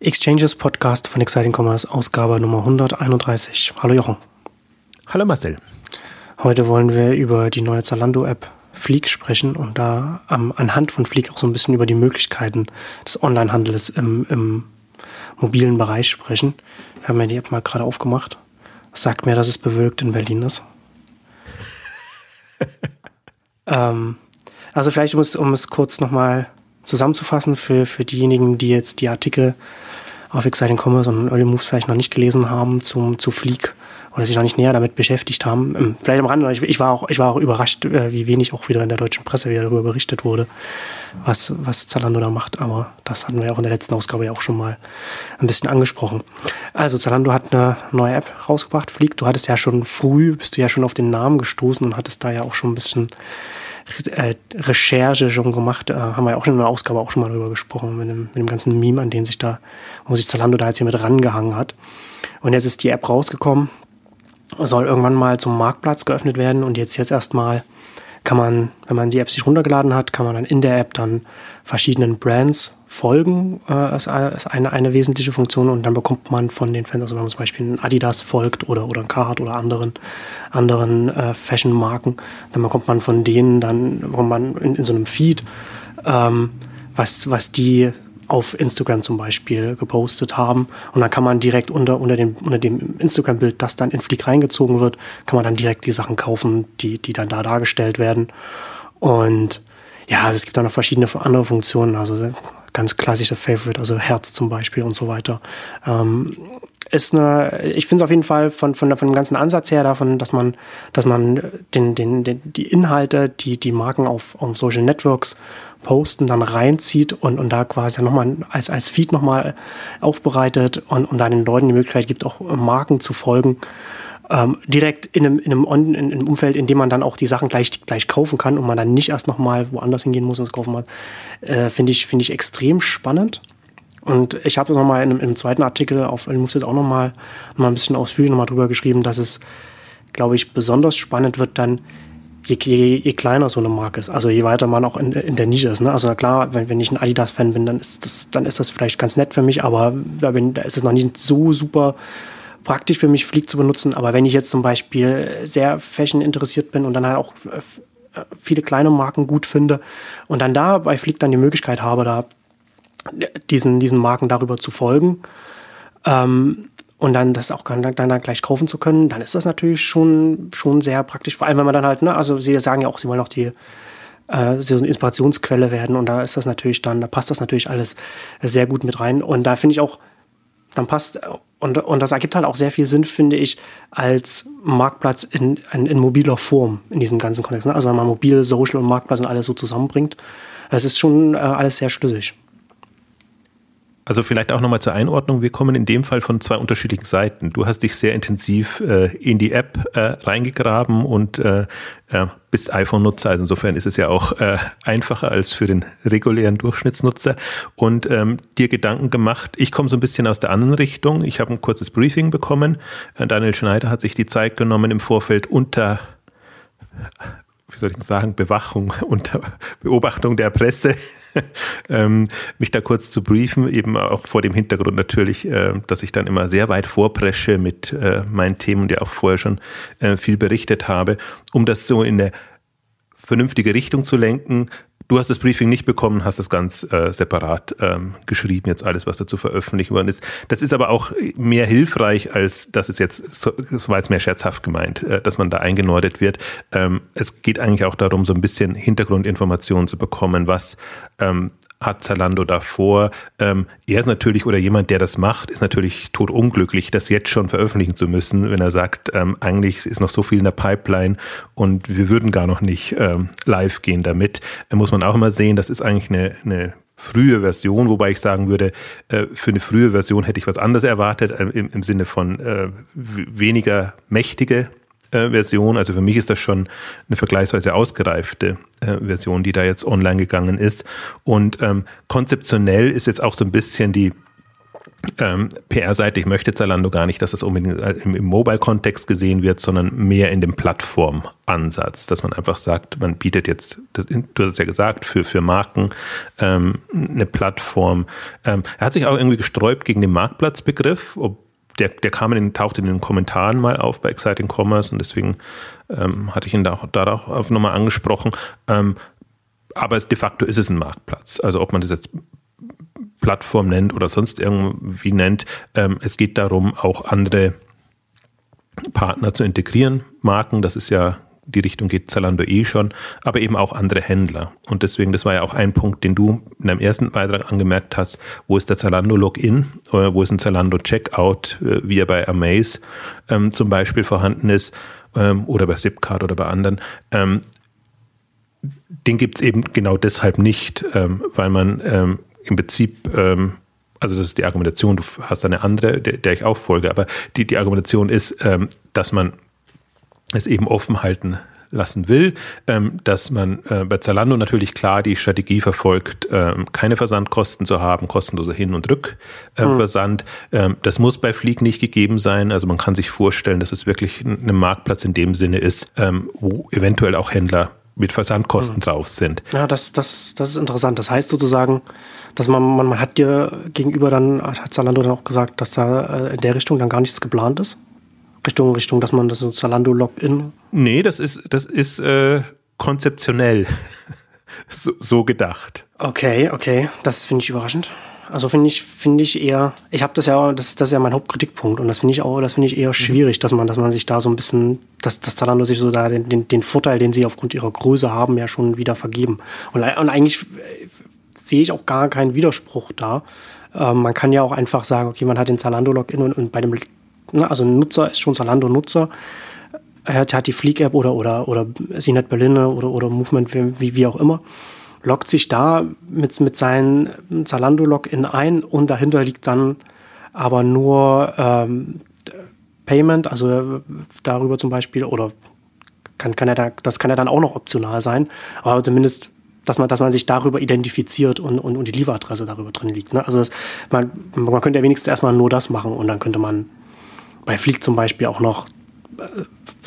Exchanges Podcast von Exciting Commerce, Ausgabe Nummer 131. Hallo Jochen. Hallo Marcel. Heute wollen wir über die neue Zalando-App Fleek sprechen und da ähm, anhand von Fleek auch so ein bisschen über die Möglichkeiten des Onlinehandels im, im mobilen Bereich sprechen. Wir haben ja die App mal gerade aufgemacht. Sagt mir, dass es bewölkt in Berlin ist. ähm, also vielleicht, um es, um es kurz nochmal zusammenzufassen für, für diejenigen, die jetzt die Artikel auf Exciting Commerce und Early Moves vielleicht noch nicht gelesen haben zum, zu Fleek oder sich noch nicht näher damit beschäftigt haben. Ähm, vielleicht am Rande, ich, ich, war auch, ich war auch überrascht, äh, wie wenig auch wieder in der deutschen Presse wieder darüber berichtet wurde, was, was Zalando da macht. Aber das hatten wir auch in der letzten Ausgabe ja auch schon mal ein bisschen angesprochen. Also Zalando hat eine neue App rausgebracht, Fleek. Du hattest ja schon früh, bist du ja schon auf den Namen gestoßen und hattest da ja auch schon ein bisschen äh, Recherche schon gemacht. Äh, haben wir ja auch schon in der Ausgabe auch schon mal drüber gesprochen, mit dem, mit dem ganzen Meme, an den sich da, wo sich Zalando da jetzt hier mit rangehangen hat. Und jetzt ist die App rausgekommen, soll irgendwann mal zum Marktplatz geöffnet werden und jetzt jetzt erstmal kann man, wenn man die App sich runtergeladen hat, kann man dann in der App dann verschiedenen Brands folgen, äh, ist, eine, eine wesentliche Funktion und dann bekommt man von den Fans, also wenn man zum Beispiel ein Adidas folgt oder, oder ein Carhartt oder anderen, anderen äh, Fashion-Marken, dann bekommt man von denen dann, bekommt man in, in so einem Feed, ähm, was, was die auf Instagram zum Beispiel gepostet haben. Und dann kann man direkt unter, unter dem, unter dem Instagram-Bild, das dann in Flick reingezogen wird, kann man dann direkt die Sachen kaufen, die, die dann da dargestellt werden. Und ja, also es gibt dann noch verschiedene andere Funktionen, also ganz klassische Favorite, also Herz zum Beispiel und so weiter. Ähm, ist eine, ich finde es auf jeden Fall von, von, von dem ganzen Ansatz her davon, dass man, dass man den, den, den, die Inhalte, die die Marken auf, auf Social Networks posten, dann reinzieht und, und da quasi nochmal als, als Feed nochmal aufbereitet und, und dann den Leuten die Möglichkeit gibt, auch Marken zu folgen. Ähm, direkt in einem, in, einem On, in einem Umfeld, in dem man dann auch die Sachen gleich, gleich kaufen kann und man dann nicht erst nochmal woanders hingehen muss und es kaufen muss, äh, finde ich, finde ich extrem spannend. Und ich habe nochmal in, in einem zweiten Artikel auf Moves jetzt auch nochmal noch mal ein bisschen ausführlich nochmal drüber geschrieben, dass es, glaube ich, besonders spannend wird dann, je, je, je, kleiner so eine Marke ist, also je weiter man auch in, in der Nische ist. Ne? Also klar, wenn, wenn ich ein Adidas-Fan bin, dann ist, das, dann ist das vielleicht ganz nett für mich, aber da, bin, da ist es noch nicht so super praktisch für mich, Flieg zu benutzen. Aber wenn ich jetzt zum Beispiel sehr Fashion interessiert bin und dann halt auch äh, viele kleine Marken gut finde und dann da bei Flieg dann die Möglichkeit habe, da diesen, diesen Marken darüber zu folgen, ähm, und dann das auch dann, dann gleich kaufen zu können, dann ist das natürlich schon, schon sehr praktisch. Vor allem, wenn man dann halt, ne, also sie sagen ja auch, sie wollen auch die äh, so eine Inspirationsquelle werden und da ist das natürlich dann, da passt das natürlich alles sehr gut mit rein. Und da finde ich auch, dann passt, und, und das ergibt halt auch sehr viel Sinn, finde ich, als Marktplatz in, in, in mobiler Form in diesem ganzen Kontext. Ne? Also wenn man mobil, Social und Marktplatz und alles so zusammenbringt, es ist schon äh, alles sehr schlüssig. Also vielleicht auch nochmal zur Einordnung. Wir kommen in dem Fall von zwei unterschiedlichen Seiten. Du hast dich sehr intensiv äh, in die App äh, reingegraben und äh, bist iPhone-Nutzer. Also insofern ist es ja auch äh, einfacher als für den regulären Durchschnittsnutzer. Und ähm, dir Gedanken gemacht. Ich komme so ein bisschen aus der anderen Richtung. Ich habe ein kurzes Briefing bekommen. Äh, Daniel Schneider hat sich die Zeit genommen im Vorfeld unter wie soll ich sagen, Bewachung unter Beobachtung der Presse ähm, mich da kurz zu briefen, eben auch vor dem Hintergrund natürlich, äh, dass ich dann immer sehr weit vorpresche mit äh, meinen Themen ja auch vorher schon äh, viel berichtet habe, um das so in eine vernünftige Richtung zu lenken, Du hast das Briefing nicht bekommen, hast es ganz äh, separat ähm, geschrieben, jetzt alles, was dazu veröffentlicht worden ist. Das ist aber auch mehr hilfreich, als dass es jetzt, so, das war jetzt mehr scherzhaft gemeint, äh, dass man da eingenordet wird. Ähm, es geht eigentlich auch darum, so ein bisschen Hintergrundinformationen zu bekommen, was ähm, hat Zalando davor. Ähm, er ist natürlich, oder jemand, der das macht, ist natürlich totunglücklich, das jetzt schon veröffentlichen zu müssen, wenn er sagt, ähm, eigentlich ist noch so viel in der Pipeline und wir würden gar noch nicht ähm, live gehen damit. Da muss man auch immer sehen, das ist eigentlich eine, eine frühe Version, wobei ich sagen würde, äh, für eine frühe Version hätte ich was anderes erwartet, äh, im, Sinne von äh, weniger mächtige Version. Also für mich ist das schon eine vergleichsweise ausgereifte äh, Version, die da jetzt online gegangen ist. Und ähm, konzeptionell ist jetzt auch so ein bisschen die ähm, PR-seitig möchte Zalando gar nicht, dass das unbedingt im, im Mobile-Kontext gesehen wird, sondern mehr in dem Plattformansatz, dass man einfach sagt, man bietet jetzt, das, du hast es ja gesagt, für, für Marken ähm, eine Plattform. Ähm, er hat sich auch irgendwie gesträubt gegen den Marktplatzbegriff, ob der, der kam in tauchte in den Kommentaren mal auf bei Exciting Commerce und deswegen ähm, hatte ich ihn da, darauf nochmal angesprochen. Ähm, aber es, de facto ist es ein Marktplatz. Also ob man das jetzt Plattform nennt oder sonst irgendwie nennt. Ähm, es geht darum, auch andere Partner zu integrieren, Marken, das ist ja die Richtung geht Zalando eh schon, aber eben auch andere Händler. Und deswegen, das war ja auch ein Punkt, den du in deinem ersten Beitrag angemerkt hast, wo ist der Zalando Login, oder wo ist ein Zalando Checkout, äh, wie er bei Amaze ähm, zum Beispiel vorhanden ist, ähm, oder bei Zipcard oder bei anderen. Ähm, den gibt es eben genau deshalb nicht, ähm, weil man ähm, im Prinzip, ähm, also das ist die Argumentation, du hast eine andere, der, der ich auch folge, aber die, die Argumentation ist, ähm, dass man es eben offen halten lassen will, ähm, dass man äh, bei Zalando natürlich klar die Strategie verfolgt, ähm, keine Versandkosten zu haben, kostenloser Hin- und Rückversand. Äh, mhm. ähm, das muss bei Flieg nicht gegeben sein. Also man kann sich vorstellen, dass es wirklich ein Marktplatz in dem Sinne ist, ähm, wo eventuell auch Händler mit Versandkosten mhm. drauf sind. Ja, das, das, das ist interessant. Das heißt sozusagen, dass man, man, man hat dir gegenüber dann, hat Zalando dann auch gesagt, dass da äh, in der Richtung dann gar nichts geplant ist? Richtung, Richtung, dass man das so Zalando Login? Nee, das ist, das ist äh, konzeptionell so, so gedacht. Okay, okay. Das finde ich überraschend. Also finde ich, finde ich eher, ich habe das ja, das, das ist ja mein Hauptkritikpunkt und das finde ich auch, das finde ich eher mhm. schwierig, dass man, dass man sich da so ein bisschen, dass, dass Zalando sich so da den, den, den Vorteil, den sie aufgrund ihrer Größe haben, ja schon wieder vergeben. Und, und eigentlich sehe ich auch gar keinen Widerspruch da. Ähm, man kann ja auch einfach sagen, okay, man hat den Zalando-Login und, und bei dem, also ein Nutzer ist schon Zalando-Nutzer, er hat, die Fleek-App oder, oder, oder CNET Berlin oder, oder Movement, wie, wie auch immer, loggt sich da mit, mit seinem Zalando-Login ein und dahinter liegt dann aber nur ähm, Payment, also darüber zum Beispiel, oder kann, kann er da, das kann ja dann auch noch optional sein, aber zumindest dass man, dass man sich darüber identifiziert und, und, und die Lieferadresse darüber drin liegt. Ne? Also das, man, man könnte ja wenigstens erstmal nur das machen und dann könnte man bei Flieg zum Beispiel auch noch äh,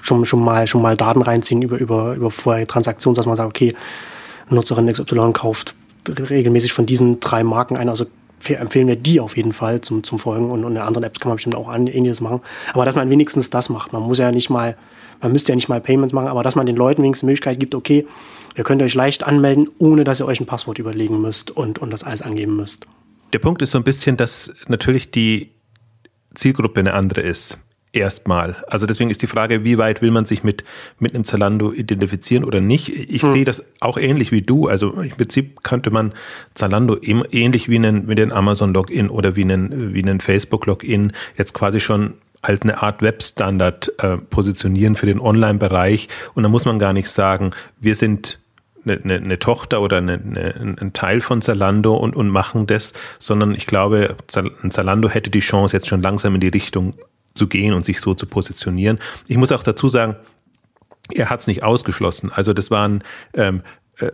schon, schon, mal, schon mal Daten reinziehen über, über, über vorherige Transaktionen, dass man sagt, okay, Nutzerin XY kauft regelmäßig von diesen drei Marken ein, also empfehlen wir die auf jeden Fall zum, zum Folgen und, und in anderen Apps kann man bestimmt auch ähnliches machen. Aber dass man wenigstens das macht. Man muss ja nicht mal, man müsste ja nicht mal Payments machen, aber dass man den Leuten wenigstens die Möglichkeit gibt, okay, ihr könnt euch leicht anmelden, ohne dass ihr euch ein Passwort überlegen müsst und, und das alles angeben müsst. Der Punkt ist so ein bisschen, dass natürlich die Zielgruppe eine andere ist. Erstmal. Also deswegen ist die Frage, wie weit will man sich mit, mit einem Zalando identifizieren oder nicht? Ich hm. sehe das auch ähnlich wie du. Also im Prinzip könnte man Zalando ähnlich wie einen, wie den Amazon-Login oder wie einen, wie einen Facebook-Login jetzt quasi schon als eine Art Webstandard äh, positionieren für den Online-Bereich. Und da muss man gar nicht sagen, wir sind eine, eine, Tochter oder eine, eine, ein Teil von Zalando und, und machen das, sondern ich glaube, Zalando hätte die Chance, jetzt schon langsam in die Richtung zu gehen und sich so zu positionieren. Ich muss auch dazu sagen, er hat es nicht ausgeschlossen. Also das waren ähm, äh,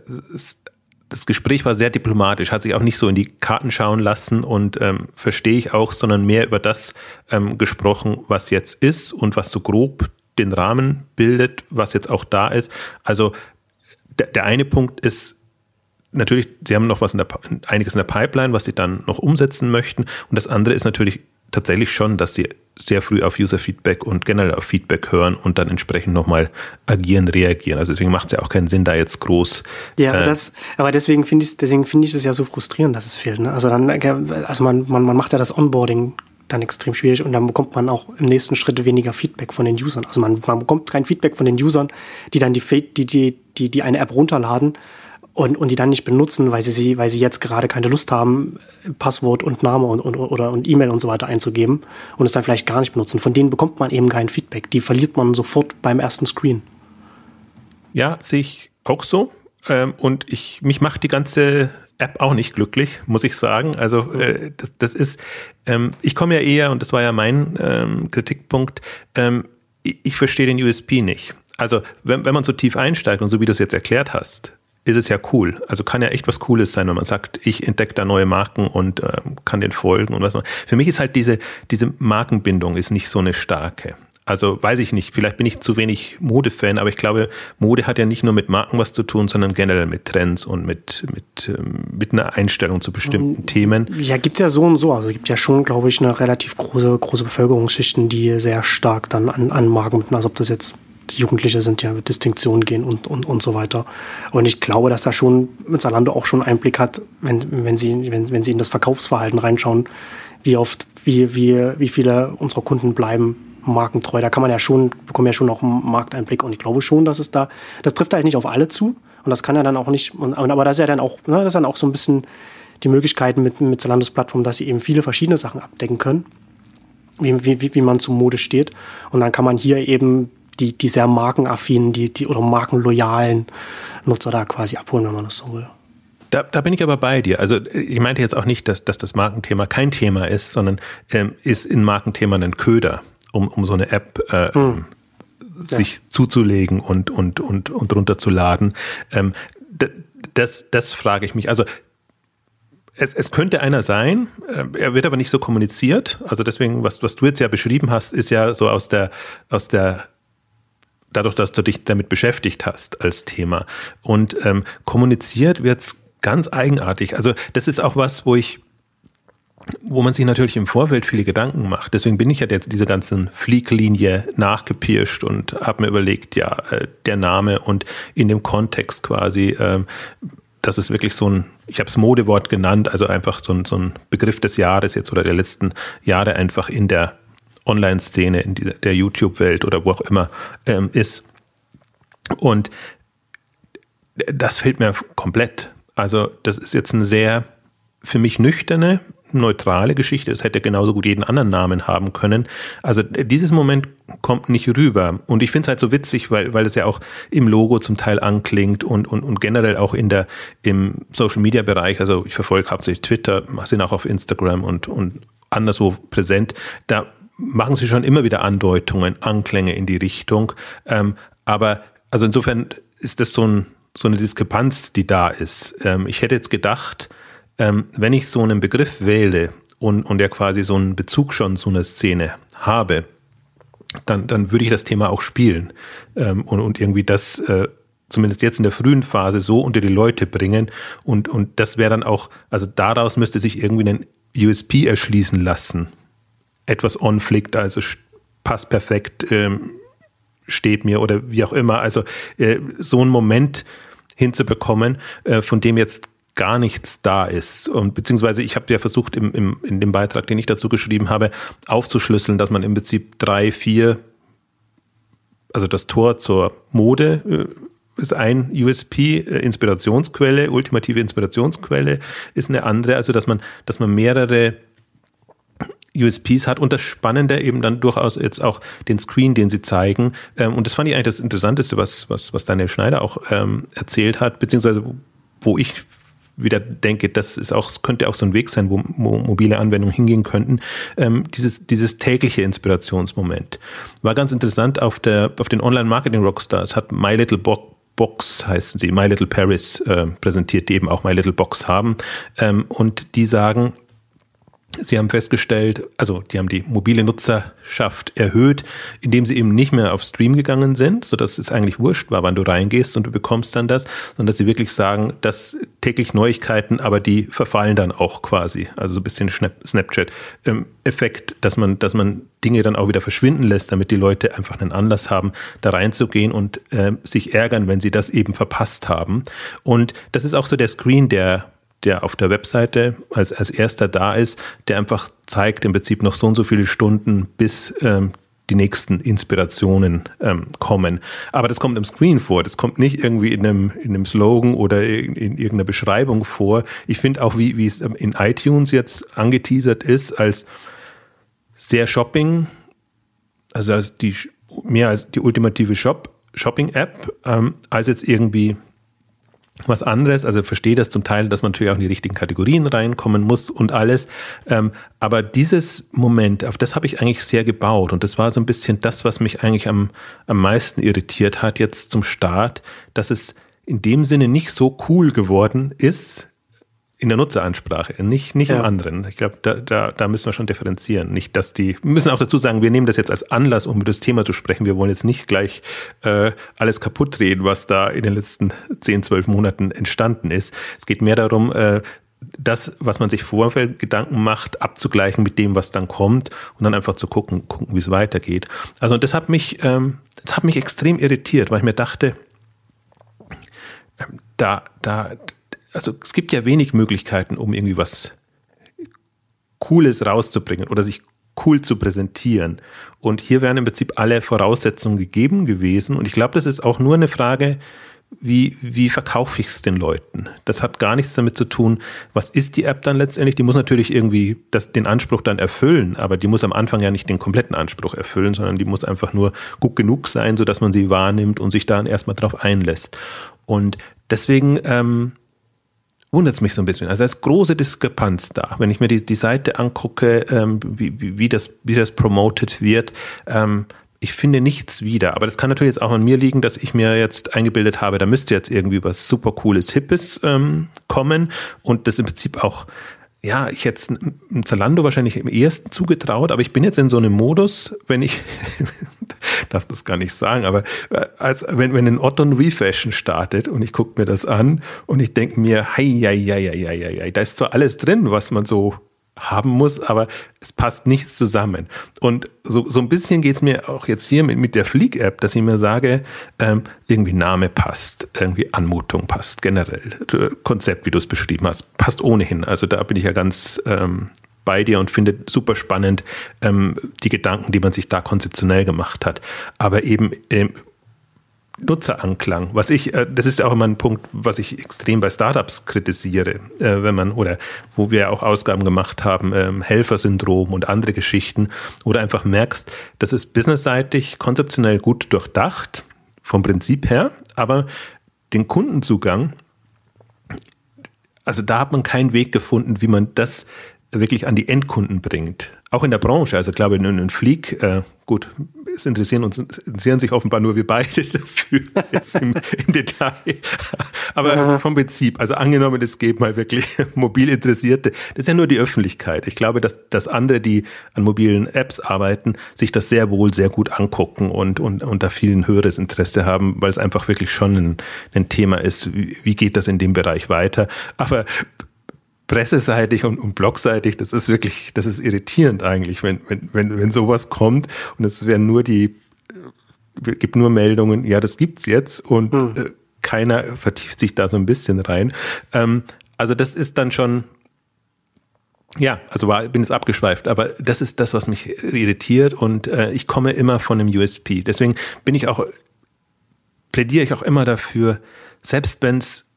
das Gespräch war sehr diplomatisch, hat sich auch nicht so in die Karten schauen lassen und ähm, verstehe ich auch, sondern mehr über das ähm, gesprochen, was jetzt ist und was so grob den Rahmen bildet, was jetzt auch da ist. Also der, der eine Punkt ist natürlich, sie haben noch was in der, einiges in der Pipeline, was sie dann noch umsetzen möchten. Und das andere ist natürlich tatsächlich schon, dass sie sehr früh auf User-Feedback und generell auf Feedback hören und dann entsprechend nochmal agieren, reagieren. Also deswegen macht es ja auch keinen Sinn, da jetzt groß. Ja, aber, äh, das, aber deswegen finde ich deswegen finde ich es ja so frustrierend, dass es fehlt. Ne? Also dann, also man, man, man macht ja das Onboarding dann extrem schwierig und dann bekommt man auch im nächsten Schritt weniger Feedback von den Usern. Also man, man bekommt kein Feedback von den Usern, die dann die, die, die, die, die eine App runterladen und, und die dann nicht benutzen, weil sie, sie, weil sie jetzt gerade keine Lust haben, Passwort und Name und, und, oder, und E-Mail und so weiter einzugeben und es dann vielleicht gar nicht benutzen. Von denen bekommt man eben kein Feedback. Die verliert man sofort beim ersten Screen. Ja, sehe ich auch so. Ähm, und ich, mich macht die ganze App auch nicht glücklich, muss ich sagen. Also äh, das, das ist, ähm, ich komme ja eher, und das war ja mein ähm, Kritikpunkt, ähm, ich, ich verstehe den USP nicht. Also wenn, wenn man so tief einsteigt und so wie du es jetzt erklärt hast, ist es ja cool. Also kann ja echt was Cooles sein, wenn man sagt, ich entdecke da neue Marken und äh, kann den folgen und was. Für mich ist halt diese, diese Markenbindung ist nicht so eine starke. Also weiß ich nicht, vielleicht bin ich zu wenig Modefan, aber ich glaube, Mode hat ja nicht nur mit Marken was zu tun, sondern generell mit Trends und mit, mit, ähm, mit einer Einstellung zu bestimmten Themen. Ja, gibt es ja so und so. Also es gibt ja schon, glaube ich, eine relativ große, große Bevölkerungsschichten, die sehr stark dann an, an Marken, also ob das jetzt Jugendliche sind, ja mit Distinktionen gehen und, und, und so weiter. Und ich glaube, dass da schon Zalando auch schon Einblick hat, wenn, wenn, sie, wenn, wenn sie in das Verkaufsverhalten reinschauen, wie oft, wie, wie, wie viele unserer Kunden bleiben markentreu. Da kann man ja schon, bekommen ja schon auch einen Markteinblick. Und ich glaube schon, dass es da, das trifft halt nicht auf alle zu. Und das kann ja dann auch nicht, und, aber das ist ja dann auch, ne, das ist dann auch so ein bisschen die Möglichkeiten mit, mit Zalandos Plattform, dass sie eben viele verschiedene Sachen abdecken können, wie, wie, wie man zu Mode steht. Und dann kann man hier eben die, die sehr markenaffinen, die, die oder markenloyalen Nutzer da quasi abholen, wenn man das so will. Da, da bin ich aber bei dir. Also ich meinte jetzt auch nicht, dass, dass das Markenthema kein Thema ist, sondern ähm, ist in Markenthema ein Köder um, um so eine App äh, hm. sich ja. zuzulegen und, und, und, und runterzuladen. Ähm, das, das frage ich mich. Also es, es könnte einer sein, äh, er wird aber nicht so kommuniziert. Also deswegen, was, was du jetzt ja beschrieben hast, ist ja so aus der, aus der dadurch, dass du dich damit beschäftigt hast als Thema. Und ähm, kommuniziert wird's ganz eigenartig. Also das ist auch was, wo ich wo man sich natürlich im Vorfeld viele Gedanken macht. Deswegen bin ich ja jetzt diese ganzen Flieglinie nachgepirscht und habe mir überlegt, ja, äh, der Name und in dem Kontext quasi, ähm, das ist wirklich so ein, ich habe es Modewort genannt, also einfach so ein, so ein Begriff des Jahres jetzt oder der letzten Jahre einfach in der Online-Szene, in der YouTube-Welt oder wo auch immer ähm, ist. Und das fehlt mir komplett. Also das ist jetzt eine sehr für mich nüchterne neutrale Geschichte. Es hätte genauso gut jeden anderen Namen haben können. Also dieses Moment kommt nicht rüber. Und ich finde es halt so witzig, weil, weil es ja auch im Logo zum Teil anklingt und, und, und generell auch in der, im Social Media Bereich. Also ich verfolge hauptsächlich Twitter, sind auch auf Instagram und, und anderswo präsent. Da machen sie schon immer wieder Andeutungen, Anklänge in die Richtung. Ähm, aber also insofern ist das so, ein, so eine Diskrepanz, die da ist. Ähm, ich hätte jetzt gedacht, ähm, wenn ich so einen Begriff wähle und, und der quasi so einen Bezug schon zu einer Szene habe, dann, dann würde ich das Thema auch spielen ähm, und, und irgendwie das äh, zumindest jetzt in der frühen Phase so unter die Leute bringen und, und das wäre dann auch, also daraus müsste sich irgendwie ein USP erschließen lassen. Etwas on-flickt, also passt perfekt, ähm, steht mir oder wie auch immer. Also äh, so einen Moment hinzubekommen, äh, von dem jetzt gar nichts da ist. Und beziehungsweise ich habe ja versucht, im, im, in dem Beitrag, den ich dazu geschrieben habe, aufzuschlüsseln, dass man im Prinzip drei, vier, also das Tor zur Mode äh, ist ein USP, äh, Inspirationsquelle, ultimative Inspirationsquelle ist eine andere, also dass man, dass man mehrere USPs hat und das Spannende eben dann durchaus jetzt auch den Screen, den sie zeigen. Ähm, und das fand ich eigentlich das Interessanteste, was, was, was Daniel Schneider auch ähm, erzählt hat, beziehungsweise wo ich wieder denke, das ist auch, könnte auch so ein Weg sein, wo, mobile Anwendungen hingehen könnten. Ähm, dieses, dieses tägliche Inspirationsmoment. War ganz interessant auf der, auf den Online-Marketing-Rockstars hat My Little Box Box heißen sie, My Little Paris äh, präsentiert, die eben auch My Little Box haben. Ähm, und die sagen, Sie haben festgestellt, also die haben die mobile Nutzerschaft erhöht, indem sie eben nicht mehr auf Stream gegangen sind, sodass es eigentlich wurscht war, wann du reingehst und du bekommst dann das, sondern dass sie wirklich sagen, dass täglich Neuigkeiten, aber die verfallen dann auch quasi. Also so ein bisschen Snapchat-Effekt, dass man, dass man Dinge dann auch wieder verschwinden lässt, damit die Leute einfach einen Anlass haben, da reinzugehen und äh, sich ärgern, wenn sie das eben verpasst haben. Und das ist auch so der Screen, der der auf der Webseite als, als erster da ist, der einfach zeigt im Prinzip noch so und so viele Stunden, bis ähm, die nächsten Inspirationen ähm, kommen. Aber das kommt im Screen vor. Das kommt nicht irgendwie in einem, in einem Slogan oder in, in irgendeiner Beschreibung vor. Ich finde auch, wie, wie es in iTunes jetzt angeteasert ist, als sehr Shopping, also als die, mehr als die ultimative Shop, Shopping-App, ähm, als jetzt irgendwie was anderes. Also verstehe das zum Teil, dass man natürlich auch in die richtigen Kategorien reinkommen muss und alles. Ähm, aber dieses Moment, auf das habe ich eigentlich sehr gebaut. Und das war so ein bisschen das, was mich eigentlich am, am meisten irritiert hat jetzt zum Start, dass es in dem Sinne nicht so cool geworden ist in der Nutzeransprache, nicht, nicht ja. im anderen. Ich glaube, da, da, da müssen wir schon differenzieren. Nicht, dass die, wir müssen auch dazu sagen, wir nehmen das jetzt als Anlass, um über das Thema zu sprechen. Wir wollen jetzt nicht gleich äh, alles kaputt reden, was da in den letzten 10, 12 Monaten entstanden ist. Es geht mehr darum, äh, das, was man sich vorfeld Gedanken macht, abzugleichen mit dem, was dann kommt und dann einfach zu gucken, gucken, wie es weitergeht. Also das hat mich, ähm, das hat mich extrem irritiert, weil ich mir dachte, ähm, da, da, also es gibt ja wenig Möglichkeiten, um irgendwie was Cooles rauszubringen oder sich cool zu präsentieren. Und hier wären im Prinzip alle Voraussetzungen gegeben gewesen. Und ich glaube, das ist auch nur eine Frage, wie, wie verkaufe ich es den Leuten? Das hat gar nichts damit zu tun, was ist die App dann letztendlich? Die muss natürlich irgendwie das, den Anspruch dann erfüllen, aber die muss am Anfang ja nicht den kompletten Anspruch erfüllen, sondern die muss einfach nur gut genug sein, sodass man sie wahrnimmt und sich dann erstmal drauf einlässt. Und deswegen ähm, wundert es mich so ein bisschen. Also da ist große Diskrepanz da. Wenn ich mir die, die Seite angucke, ähm, wie, wie, das, wie das promoted wird, ähm, ich finde nichts wieder. Aber das kann natürlich jetzt auch an mir liegen, dass ich mir jetzt eingebildet habe, da müsste jetzt irgendwie was super cooles, hippes ähm, kommen und das im Prinzip auch ja, ich hätte es Zalando wahrscheinlich im ersten zugetraut, aber ich bin jetzt in so einem Modus, wenn ich, darf das gar nicht sagen, aber äh, als wenn, wenn ein Otto Refashion startet und ich gucke mir das an und ich denke mir, hei, hei, hei, hei, hei, hei, da ist zwar alles drin, was man so haben muss, aber es passt nichts zusammen. Und so, so ein bisschen geht es mir auch jetzt hier mit, mit der Fleek-App, dass ich mir sage, ähm, irgendwie Name passt, irgendwie Anmutung passt, generell. Konzept, wie du es beschrieben hast, passt ohnehin. Also da bin ich ja ganz ähm, bei dir und finde super spannend ähm, die Gedanken, die man sich da konzeptionell gemacht hat. Aber eben ähm, Nutzeranklang. Was ich, äh, das ist auch immer ein Punkt, was ich extrem bei Startups kritisiere, äh, wenn man, oder wo wir auch Ausgaben gemacht haben, ähm, Helfersyndrom und andere Geschichten, oder einfach merkst, das ist businessseitig konzeptionell gut durchdacht, vom Prinzip her, aber den Kundenzugang, also da hat man keinen Weg gefunden, wie man das wirklich an die Endkunden bringt. Auch in der Branche, also ich glaube, in einem Flieg, äh, gut, es interessieren uns, interessieren sich offenbar nur wir beide dafür, jetzt im, im Detail. Aber vom Prinzip, also angenommen, es gäbe mal wirklich mobil Interessierte, das ist ja nur die Öffentlichkeit. Ich glaube, dass, dass andere, die an mobilen Apps arbeiten, sich das sehr wohl sehr gut angucken und, und, und da viel ein höheres Interesse haben, weil es einfach wirklich schon ein, ein Thema ist, wie, wie geht das in dem Bereich weiter. Aber presseseitig und, und blogseitig, das ist wirklich, das ist irritierend eigentlich, wenn, wenn, wenn, wenn sowas kommt und es werden nur die, äh, gibt nur Meldungen, ja, das gibt's jetzt und hm. äh, keiner vertieft sich da so ein bisschen rein. Ähm, also das ist dann schon, ja, also war, bin jetzt abgeschweift, aber das ist das, was mich irritiert und äh, ich komme immer von einem USP. Deswegen bin ich auch, plädiere ich auch immer dafür, selbst wenn es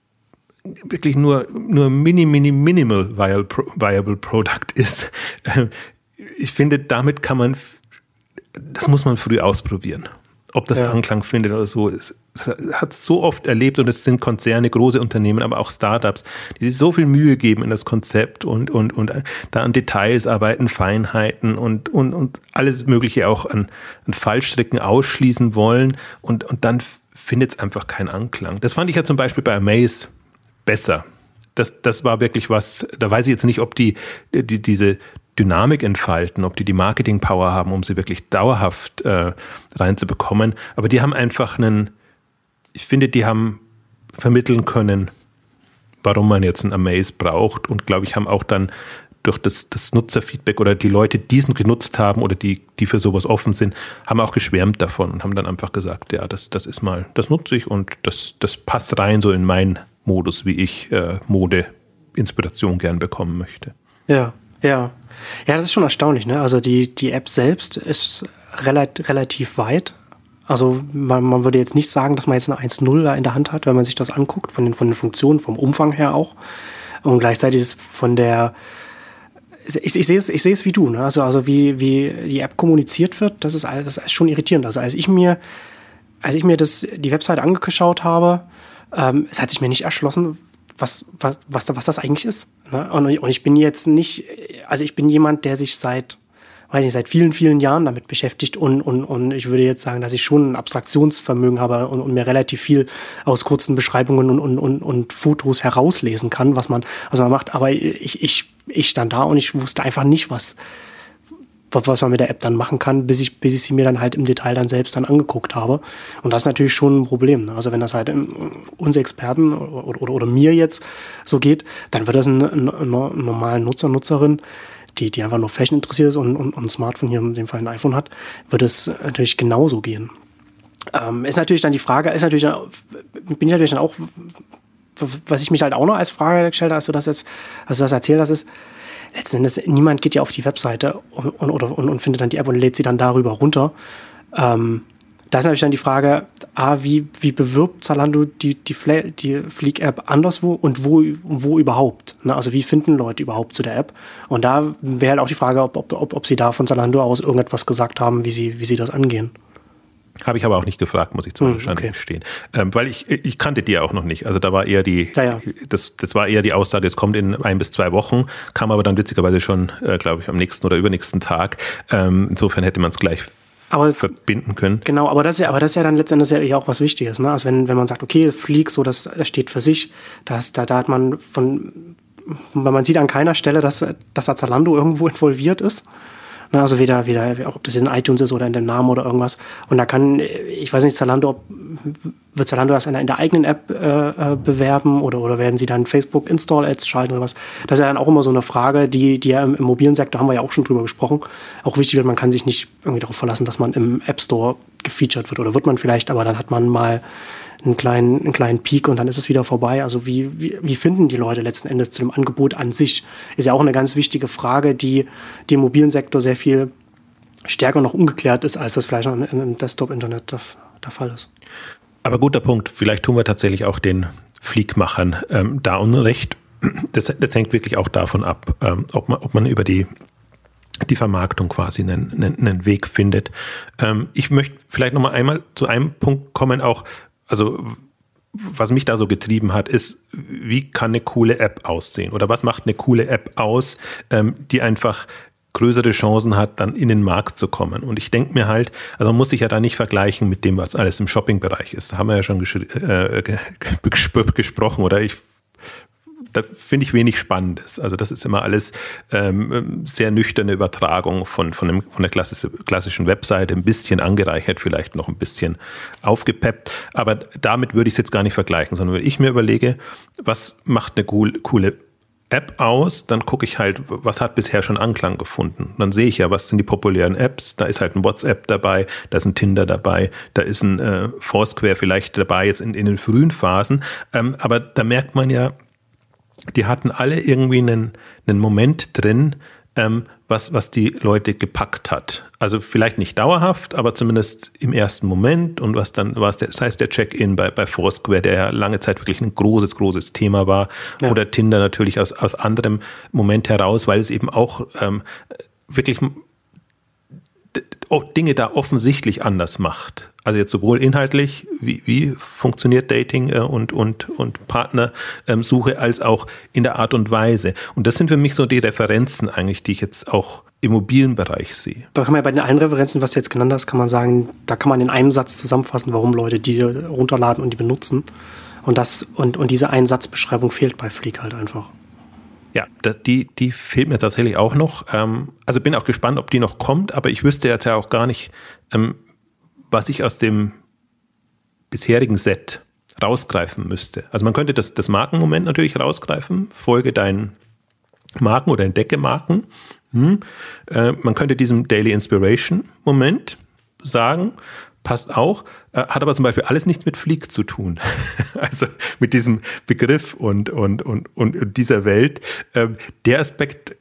wirklich nur, nur mini, mini, minimal viable Product ist. Ich finde, damit kann man, das muss man früh ausprobieren. Ob das ja. Anklang findet oder so. Es hat so oft erlebt und es sind Konzerne, große Unternehmen, aber auch Startups, die sich so viel Mühe geben in das Konzept und, und, und da an Details arbeiten, Feinheiten und, und, und alles Mögliche auch an, an Fallstricken ausschließen wollen und, und dann findet es einfach keinen Anklang. Das fand ich ja zum Beispiel bei Amaze besser. Das, das war wirklich was, da weiß ich jetzt nicht, ob die, die diese Dynamik entfalten, ob die die Marketing-Power haben, um sie wirklich dauerhaft äh, reinzubekommen. Aber die haben einfach einen, ich finde, die haben vermitteln können, warum man jetzt ein Amaze braucht und glaube ich, haben auch dann durch das, das Nutzerfeedback oder die Leute, die diesen genutzt haben oder die, die für sowas offen sind, haben auch geschwärmt davon und haben dann einfach gesagt, ja, das, das ist mal, das nutze ich und das, das passt rein so in mein Modus, wie ich äh, Mode-Inspiration gern bekommen möchte. Ja, ja. Ja, das ist schon erstaunlich, ne? Also die, die App selbst ist relat relativ weit. Also man, man würde jetzt nicht sagen, dass man jetzt eine 1.0 in der Hand hat, wenn man sich das anguckt, von den, von den Funktionen, vom Umfang her auch. Und gleichzeitig ist von der, ich, ich sehe es, ich sehe es wie du, ne? Also, also wie, wie die App kommuniziert wird, das ist alles, das ist schon irritierend. Also als ich mir, als ich mir das, die Website angeschaut habe, ähm, es hat sich mir nicht erschlossen, was, was, was, was das eigentlich ist. Ne? Und, und ich bin jetzt nicht, also ich bin jemand, der sich seit weiß nicht, seit vielen, vielen Jahren damit beschäftigt und, und, und ich würde jetzt sagen, dass ich schon ein Abstraktionsvermögen habe und, und mir relativ viel aus kurzen Beschreibungen und, und, und, und Fotos herauslesen kann, was man, also man macht, aber ich, ich, ich stand da und ich wusste einfach nicht, was, was man mit der App dann machen kann, bis ich, bis ich sie mir dann halt im Detail dann selbst dann angeguckt habe. Und das ist natürlich schon ein Problem. Ne? Also wenn das halt uns Experten oder, oder, oder, mir jetzt so geht, dann wird das ein, ein, ein normalen Nutzer, Nutzerin, die, die einfach nur Fashion interessiert ist und, und, und ein Smartphone hier in dem Fall ein iPhone hat, wird es natürlich genauso gehen. Ähm, ist natürlich dann die Frage, ist natürlich, bin ich natürlich dann auch, was ich mich halt auch noch als Frage gestellt habe, als du das jetzt, als du das erzählt hast, ist, letzten Endes, niemand geht ja auf die Webseite und, und, und, und findet dann die App und lädt sie dann darüber runter. Ähm, da ist natürlich dann die Frage, A, wie, wie bewirbt Zalando die, die, die Fleek-App anderswo und wo, wo überhaupt? Ne? Also wie finden Leute überhaupt zu der App? Und da wäre halt auch die Frage, ob, ob, ob, ob sie da von Zalando aus irgendetwas gesagt haben, wie sie, wie sie das angehen. Habe ich aber auch nicht gefragt, muss ich zum hm, okay. gestehen. Ähm, weil ich, ich kannte die ja auch noch nicht. Also da war eher die, ja, ja. Das, das war eher die Aussage, es kommt in ein bis zwei Wochen, kam aber dann witzigerweise schon, äh, glaube ich, am nächsten oder übernächsten Tag. Ähm, insofern hätte man es gleich aber, verbinden können. Genau, aber das ist ja, aber das ist ja dann letztendlich ja auch was Wichtiges. Ne? Also wenn, wenn man sagt, okay, Flieg, so das, das steht für sich, das, da, da hat man von, man sieht an keiner Stelle, dass, dass da Zalando irgendwo involviert ist. Ne, also weder, weder, ob das in iTunes ist oder in dem Namen oder irgendwas. Und da kann, ich weiß nicht, Zalando, ob, wird Zalando das in, der eigenen App äh, äh, bewerben oder, oder werden sie dann Facebook Install Ads schalten oder was? Das ist ja dann auch immer so eine Frage, die, die ja im, im mobilen Sektor haben wir ja auch schon drüber gesprochen. Auch wichtig wird, man kann sich nicht irgendwie darauf verlassen, dass man im App Store gefeatured wird oder wird man vielleicht, aber dann hat man mal einen kleinen, einen kleinen Peak und dann ist es wieder vorbei. Also wie, wie, wie finden die Leute letzten Endes zu dem Angebot an sich? Ist ja auch eine ganz wichtige Frage, die, im mobilen Sektor sehr viel stärker noch ungeklärt ist, als das vielleicht im, im Desktop-Internet der, der Fall ist. Aber guter Punkt. Vielleicht tun wir tatsächlich auch den Fliegmachern ähm, da Unrecht. Das, das hängt wirklich auch davon ab, ähm, ob, man, ob man über die die Vermarktung quasi einen, einen, einen Weg findet. Ähm, ich möchte vielleicht noch mal einmal zu einem Punkt kommen, auch also was mich da so getrieben hat, ist, wie kann eine coole App aussehen? Oder was macht eine coole App aus, ähm, die einfach größere Chancen hat, dann in den Markt zu kommen. Und ich denke mir halt, also man muss sich ja da nicht vergleichen mit dem, was alles im Shopping-Bereich ist. Da haben wir ja schon äh, gesprochen oder ich da finde ich wenig Spannendes. Also das ist immer alles ähm, sehr nüchterne Übertragung von, von, dem, von der klassischen Webseite, ein bisschen angereichert, vielleicht noch ein bisschen aufgepeppt. Aber damit würde ich es jetzt gar nicht vergleichen, sondern wenn ich mir überlege, was macht eine cool, coole App aus, dann gucke ich halt, was hat bisher schon Anklang gefunden. Dann sehe ich ja, was sind die populären Apps. Da ist halt ein WhatsApp dabei, da ist ein Tinder dabei, da ist ein äh, Foursquare vielleicht dabei, jetzt in, in den frühen Phasen. Ähm, aber da merkt man ja, die hatten alle irgendwie einen, einen Moment drin, ähm, was, was die Leute gepackt hat. Also vielleicht nicht dauerhaft, aber zumindest im ersten Moment und was dann war, das heißt der Check-in bei, bei Foursquare, der ja lange Zeit wirklich ein großes, großes Thema war, ja. oder Tinder natürlich aus, aus anderem Moment heraus, weil es eben auch ähm, wirklich Dinge da offensichtlich anders macht. Also jetzt sowohl inhaltlich, wie, wie funktioniert Dating äh, und, und, und Partnersuche, ähm, als auch in der Art und Weise. Und das sind für mich so die Referenzen eigentlich, die ich jetzt auch im mobilen Bereich sehe. Da kann man ja bei den allen Referenzen, was du jetzt genannt hast, kann man sagen, da kann man in einem Satz zusammenfassen, warum Leute die runterladen und die benutzen. Und das, und, und diese Einsatzbeschreibung fehlt bei Fleek halt einfach. Ja, die, die fehlt mir tatsächlich auch noch. Ähm, also bin auch gespannt, ob die noch kommt, aber ich wüsste jetzt ja auch gar nicht, ähm, was ich aus dem bisherigen Set rausgreifen müsste. Also man könnte das, das Markenmoment natürlich rausgreifen, folge deinen Marken oder entdecke Marken. Hm. Äh, man könnte diesem Daily Inspiration Moment sagen, passt auch, hat aber zum Beispiel alles nichts mit Flieg zu tun. also mit diesem Begriff und, und, und, und dieser Welt. Äh, der Aspekt,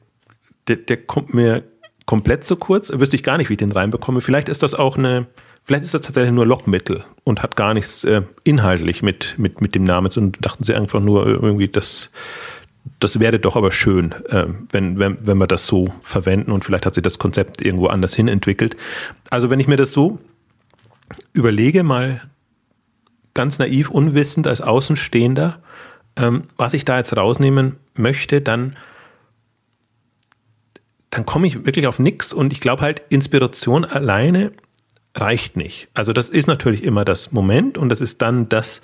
der, der kommt mir komplett zu kurz. Wüsste ich gar nicht, wie ich den reinbekomme. Vielleicht ist das auch eine, Vielleicht ist das tatsächlich nur Lockmittel und hat gar nichts äh, inhaltlich mit, mit, mit dem Namen zu und dachten sie einfach nur irgendwie, das, das wäre doch aber schön, äh, wenn, wenn, wenn wir das so verwenden und vielleicht hat sich das Konzept irgendwo anders hin entwickelt. Also wenn ich mir das so überlege, mal ganz naiv, unwissend als Außenstehender, ähm, was ich da jetzt rausnehmen möchte, dann dann komme ich wirklich auf nichts und ich glaube halt, Inspiration alleine reicht nicht. Also das ist natürlich immer das Moment und das ist dann das,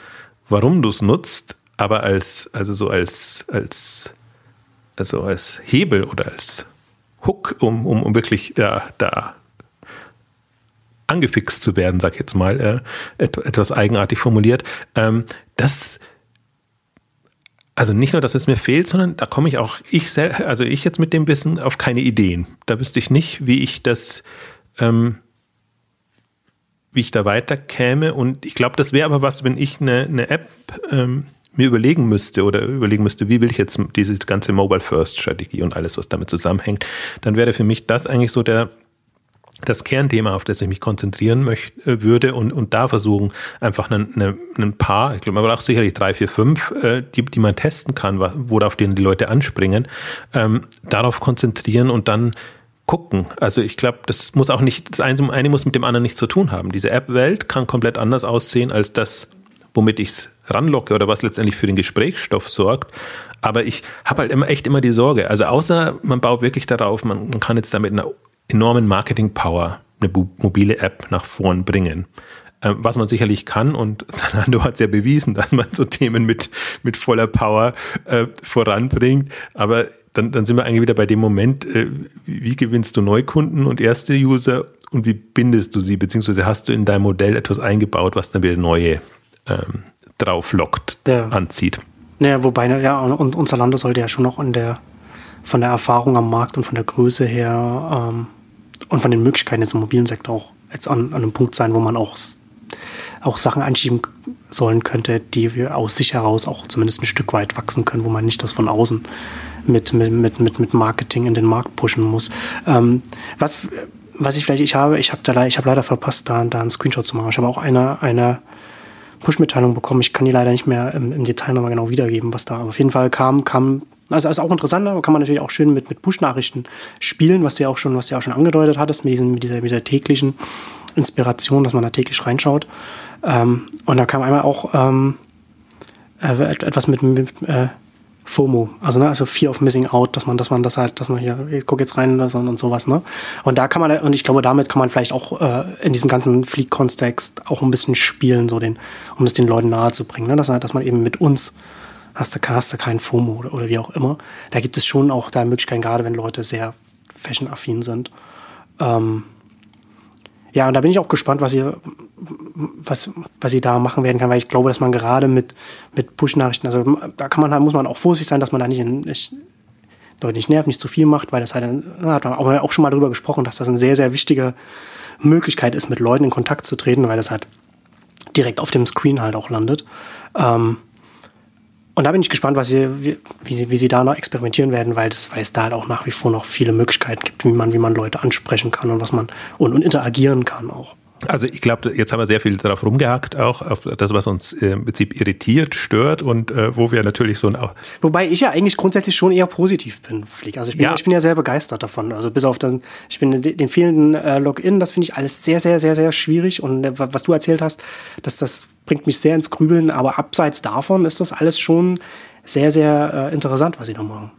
warum du es nutzt, aber als, also so als, als, also als Hebel oder als Hook, um, um, um wirklich da, da angefixt zu werden, sag ich jetzt mal, äh, etwas eigenartig formuliert. Ähm, das, also nicht nur, dass es mir fehlt, sondern da komme ich auch, ich sehr, also ich jetzt mit dem Wissen auf keine Ideen. Da wüsste ich nicht, wie ich das, ähm, wie ich da weiterkäme. Und ich glaube, das wäre aber was, wenn ich eine, eine App ähm, mir überlegen müsste oder überlegen müsste, wie will ich jetzt diese ganze Mobile First Strategie und alles, was damit zusammenhängt, dann wäre für mich das eigentlich so der, das Kernthema, auf das ich mich konzentrieren möchte, äh, würde und, und da versuchen, einfach ein, eine, ein paar, ich glaube, man braucht sicherlich drei, vier, fünf, äh, die, die man testen kann, worauf denen die Leute anspringen, ähm, darauf konzentrieren und dann gucken. Also ich glaube, das muss auch nicht, das eine, eine muss mit dem anderen nichts zu tun haben. Diese App-Welt kann komplett anders aussehen als das, womit ich es ranlocke oder was letztendlich für den Gesprächsstoff sorgt. Aber ich habe halt immer echt immer die Sorge. Also außer man baut wirklich darauf, man, man kann jetzt damit einer enormen Marketing-Power eine mobile App nach vorn bringen. Äh, was man sicherlich kann und Zalando hat es ja bewiesen, dass man so Themen mit, mit voller Power äh, voranbringt. Aber dann, dann sind wir eigentlich wieder bei dem Moment, äh, wie gewinnst du Neukunden und erste User und wie bindest du sie, beziehungsweise hast du in dein Modell etwas eingebaut, was dann wieder neue ähm, drauflockt, ja. anzieht. Naja, wobei, ja, und, und Zalando sollte ja schon noch in der, von der Erfahrung am Markt und von der Größe her ähm, und von den Möglichkeiten jetzt im mobilen Sektor auch jetzt an, an einem Punkt sein, wo man auch, auch Sachen einschieben sollen könnte, die wir aus sich heraus auch zumindest ein Stück weit wachsen können, wo man nicht das von außen mit, mit, mit, mit, mit Marketing in den Markt pushen muss. Ähm, was, was ich vielleicht, ich habe, ich habe da, ich habe leider verpasst, da, da einen Screenshot zu machen. Ich habe auch eine, eine Push-Mitteilung bekommen. Ich kann die leider nicht mehr im, im Detail nochmal genau wiedergeben, was da. Aber auf jeden Fall kam, kam, also ist auch interessant, aber kann man natürlich auch schön mit, mit Push-Nachrichten spielen, was du ja auch schon, was du ja auch schon angedeutet hattest, mit, diesen, mit, dieser, mit dieser täglichen Inspiration, dass man da täglich reinschaut. Ähm, und da kam einmal auch ähm, äh, etwas mit, mit äh, FOMO, also ne, also Fear of Missing Out, dass man, dass man das halt, dass man hier, ich guck jetzt rein und, und sowas, ne? Und da kann man, und ich glaube, damit kann man vielleicht auch äh, in diesem ganzen Fleet-Kontext auch ein bisschen spielen, so den, um das den Leuten nahe zu bringen, ne? Dass, dass man eben mit uns hast du, hast du keinen FOMO oder, oder wie auch immer. Da gibt es schon auch da Möglichkeiten, gerade wenn Leute sehr fashion-affin sind. Ähm, ja, und da bin ich auch gespannt, was ihr, was, was ihr da machen werden kann, weil ich glaube, dass man gerade mit, mit Push-Nachrichten, also da kann man, muss man auch vorsichtig sein, dass man da nicht, in, nicht Leute nicht nervt, nicht zu viel macht, weil das halt, da hat man auch schon mal darüber gesprochen, dass das eine sehr, sehr wichtige Möglichkeit ist, mit Leuten in Kontakt zu treten, weil das halt direkt auf dem Screen halt auch landet. Ähm, und da bin ich gespannt, was sie, wie, wie, sie, wie sie da noch experimentieren werden, weil, das, weil es da halt auch nach wie vor noch viele Möglichkeiten gibt, wie man, wie man Leute ansprechen kann und was man und, und interagieren kann auch. Also ich glaube, jetzt haben wir sehr viel darauf rumgehackt, auch auf das, was uns im Prinzip irritiert, stört und äh, wo wir natürlich so ein... Wobei ich ja eigentlich grundsätzlich schon eher positiv bin, Flieg. Also ich bin ja, ich bin ja sehr begeistert davon. Also bis auf den, ich bin den fehlenden äh, Login, das finde ich alles sehr, sehr, sehr, sehr schwierig. Und äh, was du erzählt hast, dass das bringt mich sehr ins Grübeln. Aber abseits davon ist das alles schon sehr, sehr äh, interessant, was sie da machen.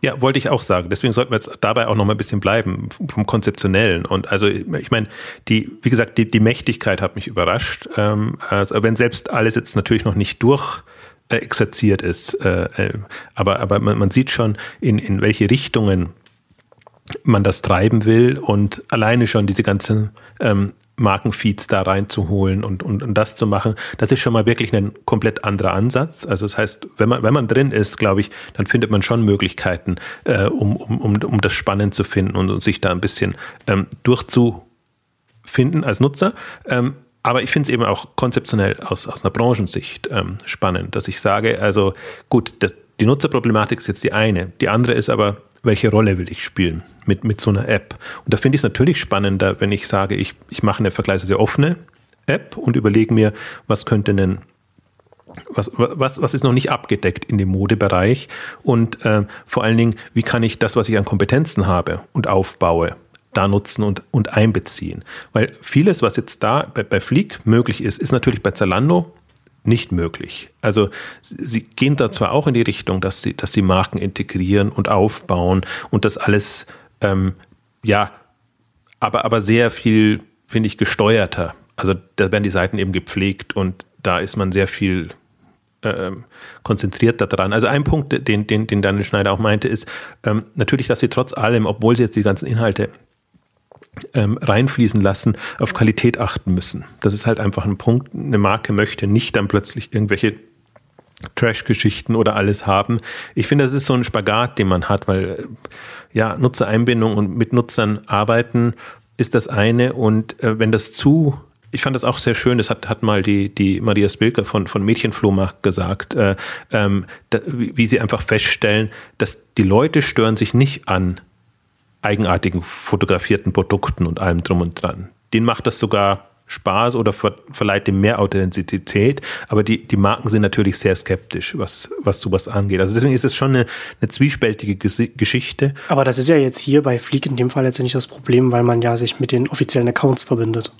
Ja, wollte ich auch sagen. Deswegen sollten wir jetzt dabei auch noch mal ein bisschen bleiben vom Konzeptionellen. Und also ich meine, die, wie gesagt, die, die Mächtigkeit hat mich überrascht. Ähm, also wenn selbst alles jetzt natürlich noch nicht durch äh, exerziert ist, äh, aber, aber man, man sieht schon, in, in welche Richtungen man das treiben will und alleine schon diese ganzen ähm, Markenfeeds da reinzuholen und, und, und das zu machen, das ist schon mal wirklich ein komplett anderer Ansatz. Also das heißt, wenn man, wenn man drin ist, glaube ich, dann findet man schon Möglichkeiten, äh, um, um, um, um das spannend zu finden und, und sich da ein bisschen ähm, durchzufinden als Nutzer. Ähm, aber ich finde es eben auch konzeptionell aus, aus einer Branchensicht ähm, spannend, dass ich sage, also gut, das, die Nutzerproblematik ist jetzt die eine. Die andere ist aber, welche Rolle will ich spielen mit, mit so einer App? Und da finde ich es natürlich spannender, wenn ich sage, ich, ich mache eine vergleichsweise offene App und überlege mir, was könnte denn was, was, was ist noch nicht abgedeckt in dem Modebereich und äh, vor allen Dingen, wie kann ich das, was ich an Kompetenzen habe und aufbaue, da nutzen und, und einbeziehen. Weil vieles, was jetzt da bei, bei Fleek möglich ist, ist natürlich bei Zalando nicht möglich. Also sie gehen da zwar auch in die Richtung, dass sie, dass sie Marken integrieren und aufbauen und das alles ähm, ja, aber, aber sehr viel, finde ich, gesteuerter. Also da werden die Seiten eben gepflegt und da ist man sehr viel äh, konzentriert daran. Also ein Punkt, den, den, den Daniel Schneider auch meinte, ist ähm, natürlich, dass sie trotz allem, obwohl sie jetzt die ganzen Inhalte ähm, reinfließen lassen, auf Qualität achten müssen. Das ist halt einfach ein Punkt. Eine Marke möchte nicht dann plötzlich irgendwelche Trash-Geschichten oder alles haben. Ich finde, das ist so ein Spagat, den man hat, weil ja, Nutzereinbindung und mit Nutzern arbeiten ist das eine und äh, wenn das zu ich fand das auch sehr schön, das hat, hat mal die, die Maria Spilker von, von Mädchenflohmarkt gesagt, äh, ähm, da, wie, wie sie einfach feststellen, dass die Leute stören sich nicht an eigenartigen fotografierten Produkten und allem drum und dran. Denen macht das sogar Spaß oder ver verleiht dem mehr Authentizität, aber die, die Marken sind natürlich sehr skeptisch, was, was sowas angeht. Also deswegen ist es schon eine, eine zwiespältige Geschichte. Aber das ist ja jetzt hier bei Fleek in dem Fall jetzt nicht das Problem, weil man ja sich mit den offiziellen Accounts verbindet.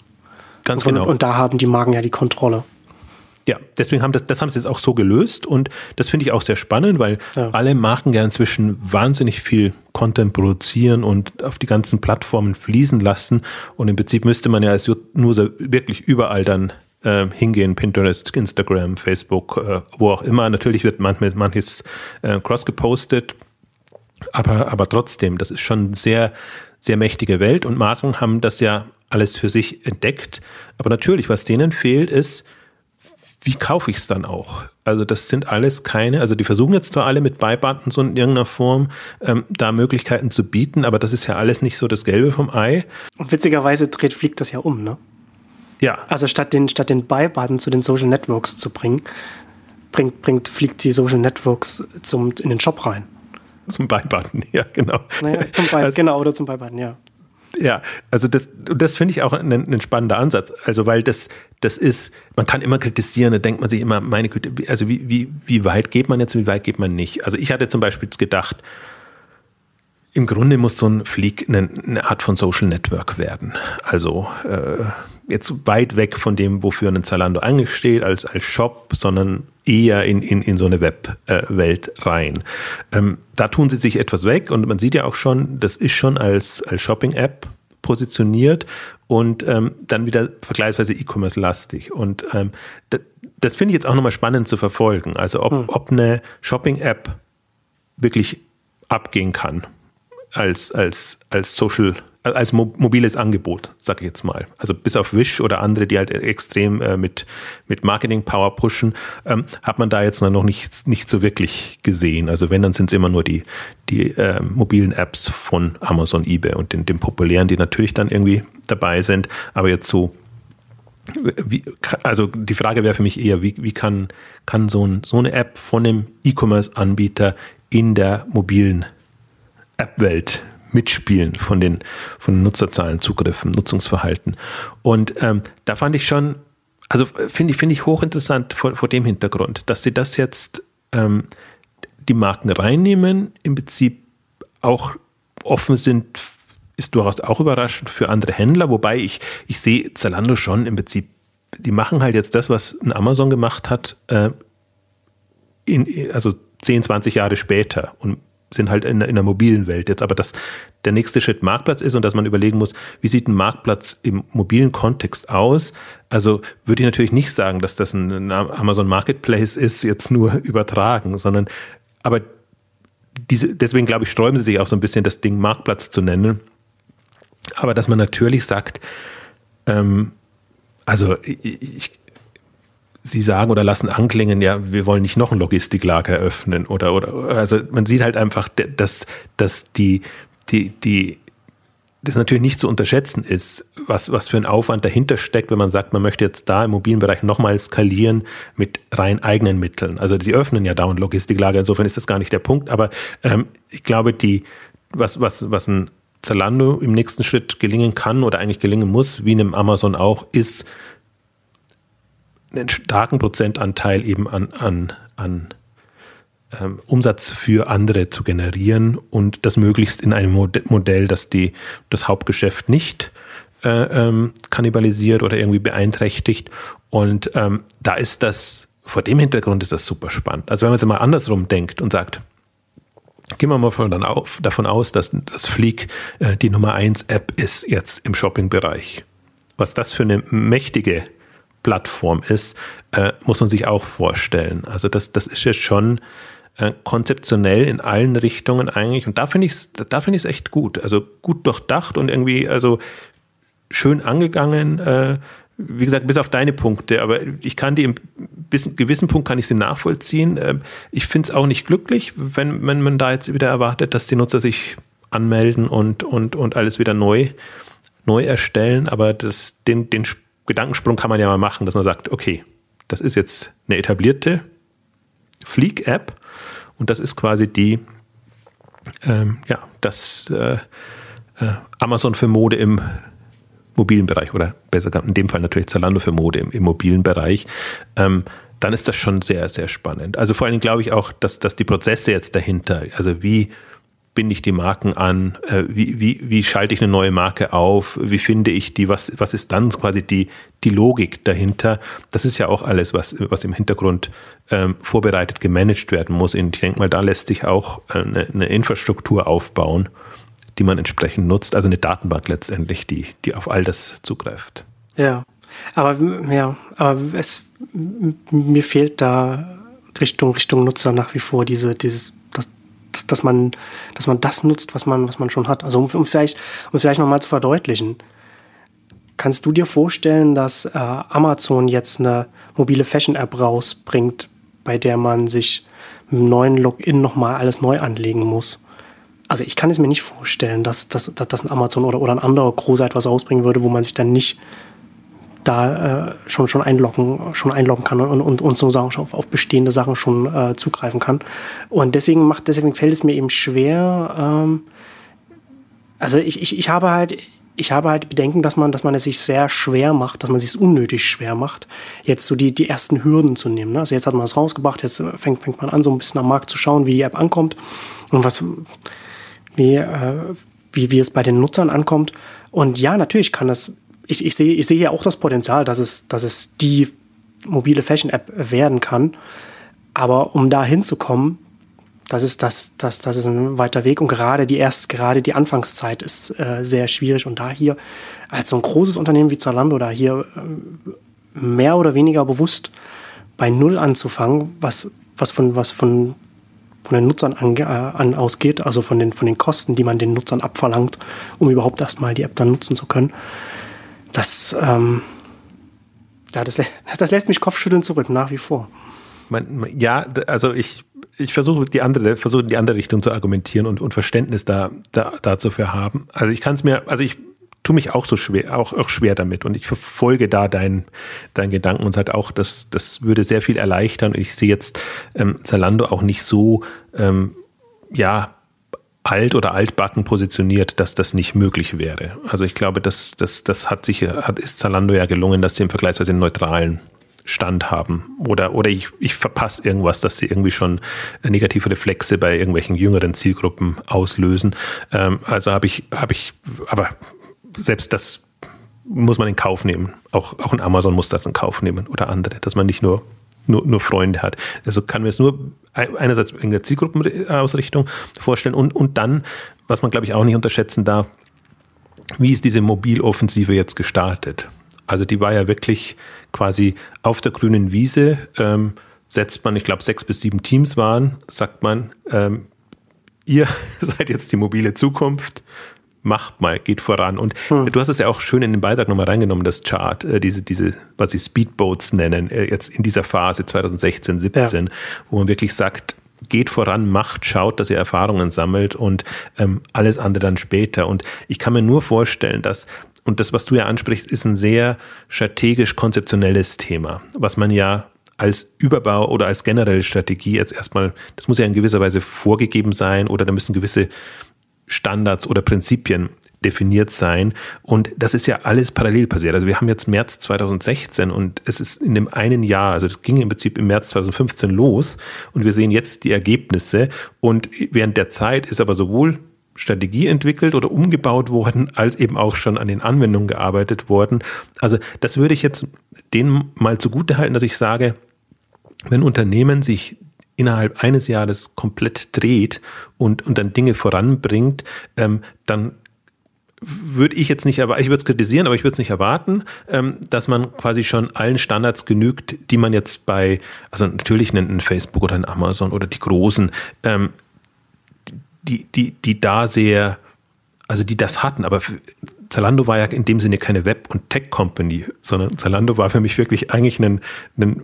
Ganz und, genau. Und da haben die Marken ja die Kontrolle. Ja, deswegen haben das, das haben sie jetzt auch so gelöst und das finde ich auch sehr spannend, weil ja. alle Marken ja inzwischen wahnsinnig viel Content produzieren und auf die ganzen Plattformen fließen lassen und im Prinzip müsste man ja als User wirklich überall dann äh, hingehen, Pinterest, Instagram, Facebook, äh, wo auch immer. Natürlich wird manchmal manches äh, cross gepostet, aber, aber trotzdem, das ist schon eine sehr, sehr mächtige Welt und Marken haben das ja alles für sich entdeckt. Aber natürlich, was denen fehlt, ist, wie kaufe ich es dann auch? Also das sind alles keine, also die versuchen jetzt zwar alle mit Buy-Buttons und in irgendeiner Form ähm, da Möglichkeiten zu bieten, aber das ist ja alles nicht so das Gelbe vom Ei. Und witzigerweise dreht fliegt das ja um, ne? Ja. Also statt den, statt den Buy-Button zu den Social Networks zu bringen, bringt, bringt, fliegt die Social Networks zum, in den Shop rein. Zum Buy-Button, ja, genau. Naja, zum Buy, also, genau, oder zum Buy-Button, ja. Ja, also das, das finde ich auch ein, ein, spannender Ansatz. Also, weil das, das ist, man kann immer kritisieren, da denkt man sich immer, meine Güte, also wie, wie, wie weit geht man jetzt, wie weit geht man nicht? Also ich hatte zum Beispiel gedacht, im Grunde muss so ein Fleek eine, eine Art von Social Network werden. Also äh, jetzt weit weg von dem, wofür ein Zalando angesteht als, als Shop, sondern eher in, in, in so eine Webwelt äh, rein. Ähm, da tun sie sich etwas weg und man sieht ja auch schon, das ist schon als, als Shopping-App positioniert und ähm, dann wieder vergleichsweise E-Commerce-lastig. Und ähm, das, das finde ich jetzt auch nochmal spannend zu verfolgen. Also ob, hm. ob eine Shopping-App wirklich abgehen kann als, als, als Social als mobiles Angebot, sage ich jetzt mal. Also bis auf Wish oder andere, die halt extrem äh, mit, mit Marketing-Power pushen, ähm, hat man da jetzt noch nicht, nicht so wirklich gesehen. Also wenn, dann sind es immer nur die, die äh, mobilen Apps von Amazon, eBay und den, den populären, die natürlich dann irgendwie dabei sind. Aber jetzt so wie, also die Frage wäre für mich eher, wie, wie kann, kann so, ein, so eine App von einem E-Commerce-Anbieter in der mobilen App-Welt mitspielen von den, von den Nutzerzahlen, Zugriffen, Nutzungsverhalten. Und ähm, da fand ich schon, also finde ich, finde ich hochinteressant vor, vor dem Hintergrund, dass sie das jetzt ähm, die Marken reinnehmen, im Prinzip auch offen sind, ist durchaus auch überraschend für andere Händler, wobei ich, ich sehe Zalando schon im Prinzip, die machen halt jetzt das, was ein Amazon gemacht hat, äh, in, also 10, 20 Jahre später und sind halt in, in der mobilen Welt jetzt, aber dass der nächste Schritt Marktplatz ist und dass man überlegen muss, wie sieht ein Marktplatz im mobilen Kontext aus? Also würde ich natürlich nicht sagen, dass das ein Amazon Marketplace ist, jetzt nur übertragen, sondern aber diese, deswegen glaube ich, sträuben sie sich auch so ein bisschen, das Ding Marktplatz zu nennen. Aber dass man natürlich sagt, ähm, also ich, ich Sie sagen oder lassen anklingen, ja, wir wollen nicht noch ein Logistiklager eröffnen oder, oder, also man sieht halt einfach, dass, dass die, die, die, das natürlich nicht zu unterschätzen ist, was, was für ein Aufwand dahinter steckt, wenn man sagt, man möchte jetzt da im mobilen Bereich nochmal skalieren mit rein eigenen Mitteln. Also sie öffnen ja dauernd Logistiklager, insofern ist das gar nicht der Punkt, aber ähm, ich glaube, die, was, was, was ein Zalando im nächsten Schritt gelingen kann oder eigentlich gelingen muss, wie einem Amazon auch, ist, einen starken Prozentanteil eben an, an, an ähm, Umsatz für andere zu generieren und das möglichst in einem Modell, das die, das Hauptgeschäft nicht äh, ähm, kannibalisiert oder irgendwie beeinträchtigt. Und ähm, da ist das, vor dem Hintergrund ist das super spannend. Also wenn man es mal andersrum denkt und sagt, Gehen wir mal von dann auf, davon aus, dass das Fleek äh, die Nummer 1 App ist jetzt im Shopping-Bereich. Was das für eine mächtige Plattform ist, äh, muss man sich auch vorstellen. Also das, das ist jetzt schon äh, konzeptionell in allen Richtungen eigentlich. Und da finde ich es da find echt gut. Also gut durchdacht und irgendwie also schön angegangen. Äh, wie gesagt, bis auf deine Punkte, aber ich kann die im gewissen Punkt kann ich sie nachvollziehen. Äh, ich finde es auch nicht glücklich, wenn, wenn man da jetzt wieder erwartet, dass die Nutzer sich anmelden und, und, und alles wieder neu, neu erstellen. Aber das, den, den Gedankensprung kann man ja mal machen, dass man sagt, okay, das ist jetzt eine etablierte Fleek-App und das ist quasi die, ähm, ja, das äh, äh, Amazon für Mode im mobilen Bereich oder besser in dem Fall natürlich Zalando für Mode im, im mobilen Bereich, ähm, dann ist das schon sehr, sehr spannend. Also vor allen Dingen glaube ich auch, dass, dass die Prozesse jetzt dahinter, also wie binde ich die Marken an, äh, wie, wie, wie schalte ich eine neue Marke auf, wie finde ich die, was, was ist dann quasi die, die Logik dahinter. Das ist ja auch alles, was, was im Hintergrund ähm, vorbereitet, gemanagt werden muss. Und ich denke mal, da lässt sich auch eine, eine Infrastruktur aufbauen, die man entsprechend nutzt. Also eine Datenbank letztendlich, die, die auf all das zugreift. Ja, aber ja, aber es, mir fehlt da Richtung, Richtung Nutzer nach wie vor diese, dieses, dass, dass, dass, man, dass man das nutzt, was man, was man schon hat. Also um, um vielleicht, um vielleicht nochmal zu verdeutlichen. Kannst du dir vorstellen, dass äh, Amazon jetzt eine mobile Fashion-App rausbringt, bei der man sich mit einem neuen Login nochmal alles neu anlegen muss? also ich kann es mir nicht vorstellen, dass, dass, dass ein Amazon oder, oder ein anderer Großer etwas rausbringen würde, wo man sich dann nicht da äh, schon, schon einloggen, schon einloggen kann und, und, und so Sachen auf, auf bestehende Sachen schon äh, zugreifen kann. Und deswegen macht, deswegen fällt es mir eben schwer, ähm, also ich, ich, ich habe halt, ich habe halt Bedenken, dass man, dass man es sich sehr schwer macht, dass man es sich unnötig schwer macht, jetzt so die, die ersten Hürden zu nehmen. Ne? Also jetzt hat man es rausgebracht, jetzt fängt, fängt man an, so ein bisschen am Markt zu schauen, wie die App ankommt und was, wie, äh, wie, wie es bei den Nutzern ankommt. Und ja, natürlich kann das, ich, ich sehe ich sehe ja auch das Potenzial, dass es, dass es die mobile Fashion-App werden kann. Aber um da hinzukommen, das ist, das, das, das ist ein weiter Weg. Und gerade die erst, gerade die Anfangszeit ist äh, sehr schwierig. Und da hier als so ein großes Unternehmen wie Zalando da hier äh, mehr oder weniger bewusst bei Null anzufangen, was, was von, was von von den Nutzern an, äh, an, ausgeht, also von den, von den Kosten, die man den Nutzern abverlangt, um überhaupt erstmal die App dann nutzen zu können. Das, ähm, ja, das, das lässt mich Kopfschütteln zurück, nach wie vor. ja, also ich, ich versuche die andere, versuche die andere Richtung zu argumentieren und, und Verständnis da, da, dazu für haben. Also ich kann es mir, also ich tue mich auch so schwer, auch, auch schwer damit. Und ich verfolge da deinen dein Gedanken und sage auch, dass das würde sehr viel erleichtern. Ich sehe jetzt ähm, Zalando auch nicht so, ähm, ja, alt oder altbacken positioniert, dass das nicht möglich wäre. Also ich glaube, das, das, das hat sich, hat, ist Zalando ja gelungen, dass sie im vergleichsweise neutralen Stand haben. Oder, oder ich, ich verpasse irgendwas, dass sie irgendwie schon negative Reflexe bei irgendwelchen jüngeren Zielgruppen auslösen. Ähm, also habe ich, habe ich, aber selbst das muss man in Kauf nehmen. Auch, auch ein Amazon muss das in Kauf nehmen oder andere, dass man nicht nur, nur, nur Freunde hat. Also kann mir es nur einerseits in der Zielgruppenausrichtung vorstellen und, und dann, was man glaube ich auch nicht unterschätzen darf, wie ist diese Mobiloffensive jetzt gestartet? Also die war ja wirklich quasi auf der grünen Wiese, ähm, setzt man, ich glaube, sechs bis sieben Teams waren, sagt man, ähm, ihr seid jetzt die mobile Zukunft, macht mal, geht voran. Und hm. du hast es ja auch schön in den Beitrag nochmal reingenommen, das Chart, äh, diese, diese, was sie Speedboats nennen, äh, jetzt in dieser Phase 2016, 17, ja. wo man wirklich sagt, geht voran, macht, schaut, dass ihr Erfahrungen sammelt und ähm, alles andere dann später. Und ich kann mir nur vorstellen, dass und das, was du ja ansprichst, ist ein sehr strategisch konzeptionelles Thema, was man ja als Überbau oder als generelle Strategie jetzt erstmal, das muss ja in gewisser Weise vorgegeben sein oder da müssen gewisse Standards oder Prinzipien definiert sein. Und das ist ja alles parallel passiert. Also wir haben jetzt März 2016 und es ist in dem einen Jahr, also das ging im Prinzip im März 2015 los und wir sehen jetzt die Ergebnisse. Und während der Zeit ist aber sowohl Strategie entwickelt oder umgebaut worden, als eben auch schon an den Anwendungen gearbeitet worden. Also das würde ich jetzt denen mal zugute halten, dass ich sage, wenn Unternehmen sich innerhalb eines Jahres komplett dreht und, und dann Dinge voranbringt, ähm, dann würde ich jetzt nicht, aber ich würde es kritisieren, aber ich würde es nicht erwarten, ähm, dass man quasi schon allen Standards genügt, die man jetzt bei, also natürlich einen Facebook oder ein Amazon oder die großen, ähm, die, die, die da sehr, also die das hatten, aber Zalando war ja in dem Sinne keine Web- und Tech-Company, sondern Zalando war für mich wirklich eigentlich ein, ein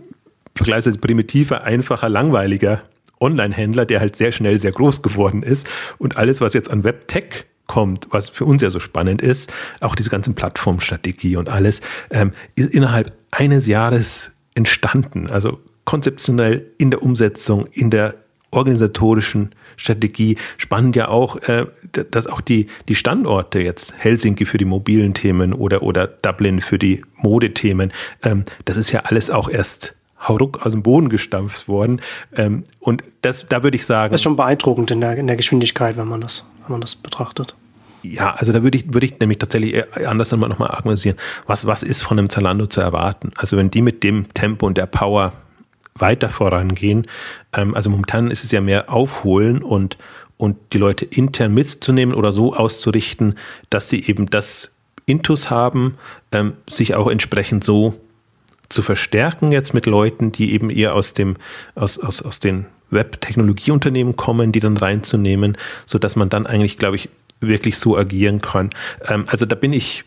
vergleichsweise primitiver, einfacher, langweiliger Online-Händler, der halt sehr schnell sehr groß geworden ist und alles, was jetzt an Web-Tech kommt, was für uns ja so spannend ist, auch diese ganzen Plattformstrategie und alles, ähm, ist innerhalb eines Jahres entstanden. Also konzeptionell in der Umsetzung, in der organisatorischen Strategie. Spannend ja auch, äh, dass auch die, die Standorte jetzt, Helsinki für die mobilen Themen oder, oder Dublin für die Modethemen, ähm, das ist ja alles auch erst hauruck aus dem Boden gestampft worden. Ähm, und das, da würde ich sagen. Das ist schon beeindruckend in der, in der Geschwindigkeit, wenn man das, wenn man das betrachtet. Ja, also da würde ich, würde ich nämlich tatsächlich anders nochmal argumentieren. Was, was ist von einem Zalando zu erwarten? Also wenn die mit dem Tempo und der Power weiter vorangehen, ähm, also momentan ist es ja mehr aufholen und, und die Leute intern mitzunehmen oder so auszurichten, dass sie eben das Intus haben, ähm, sich auch entsprechend so zu verstärken jetzt mit Leuten, die eben eher aus dem, aus, aus, aus den Web-Technologieunternehmen kommen, die dann reinzunehmen, so dass man dann eigentlich, glaube ich, wirklich so agieren kann. Ähm, also da bin ich,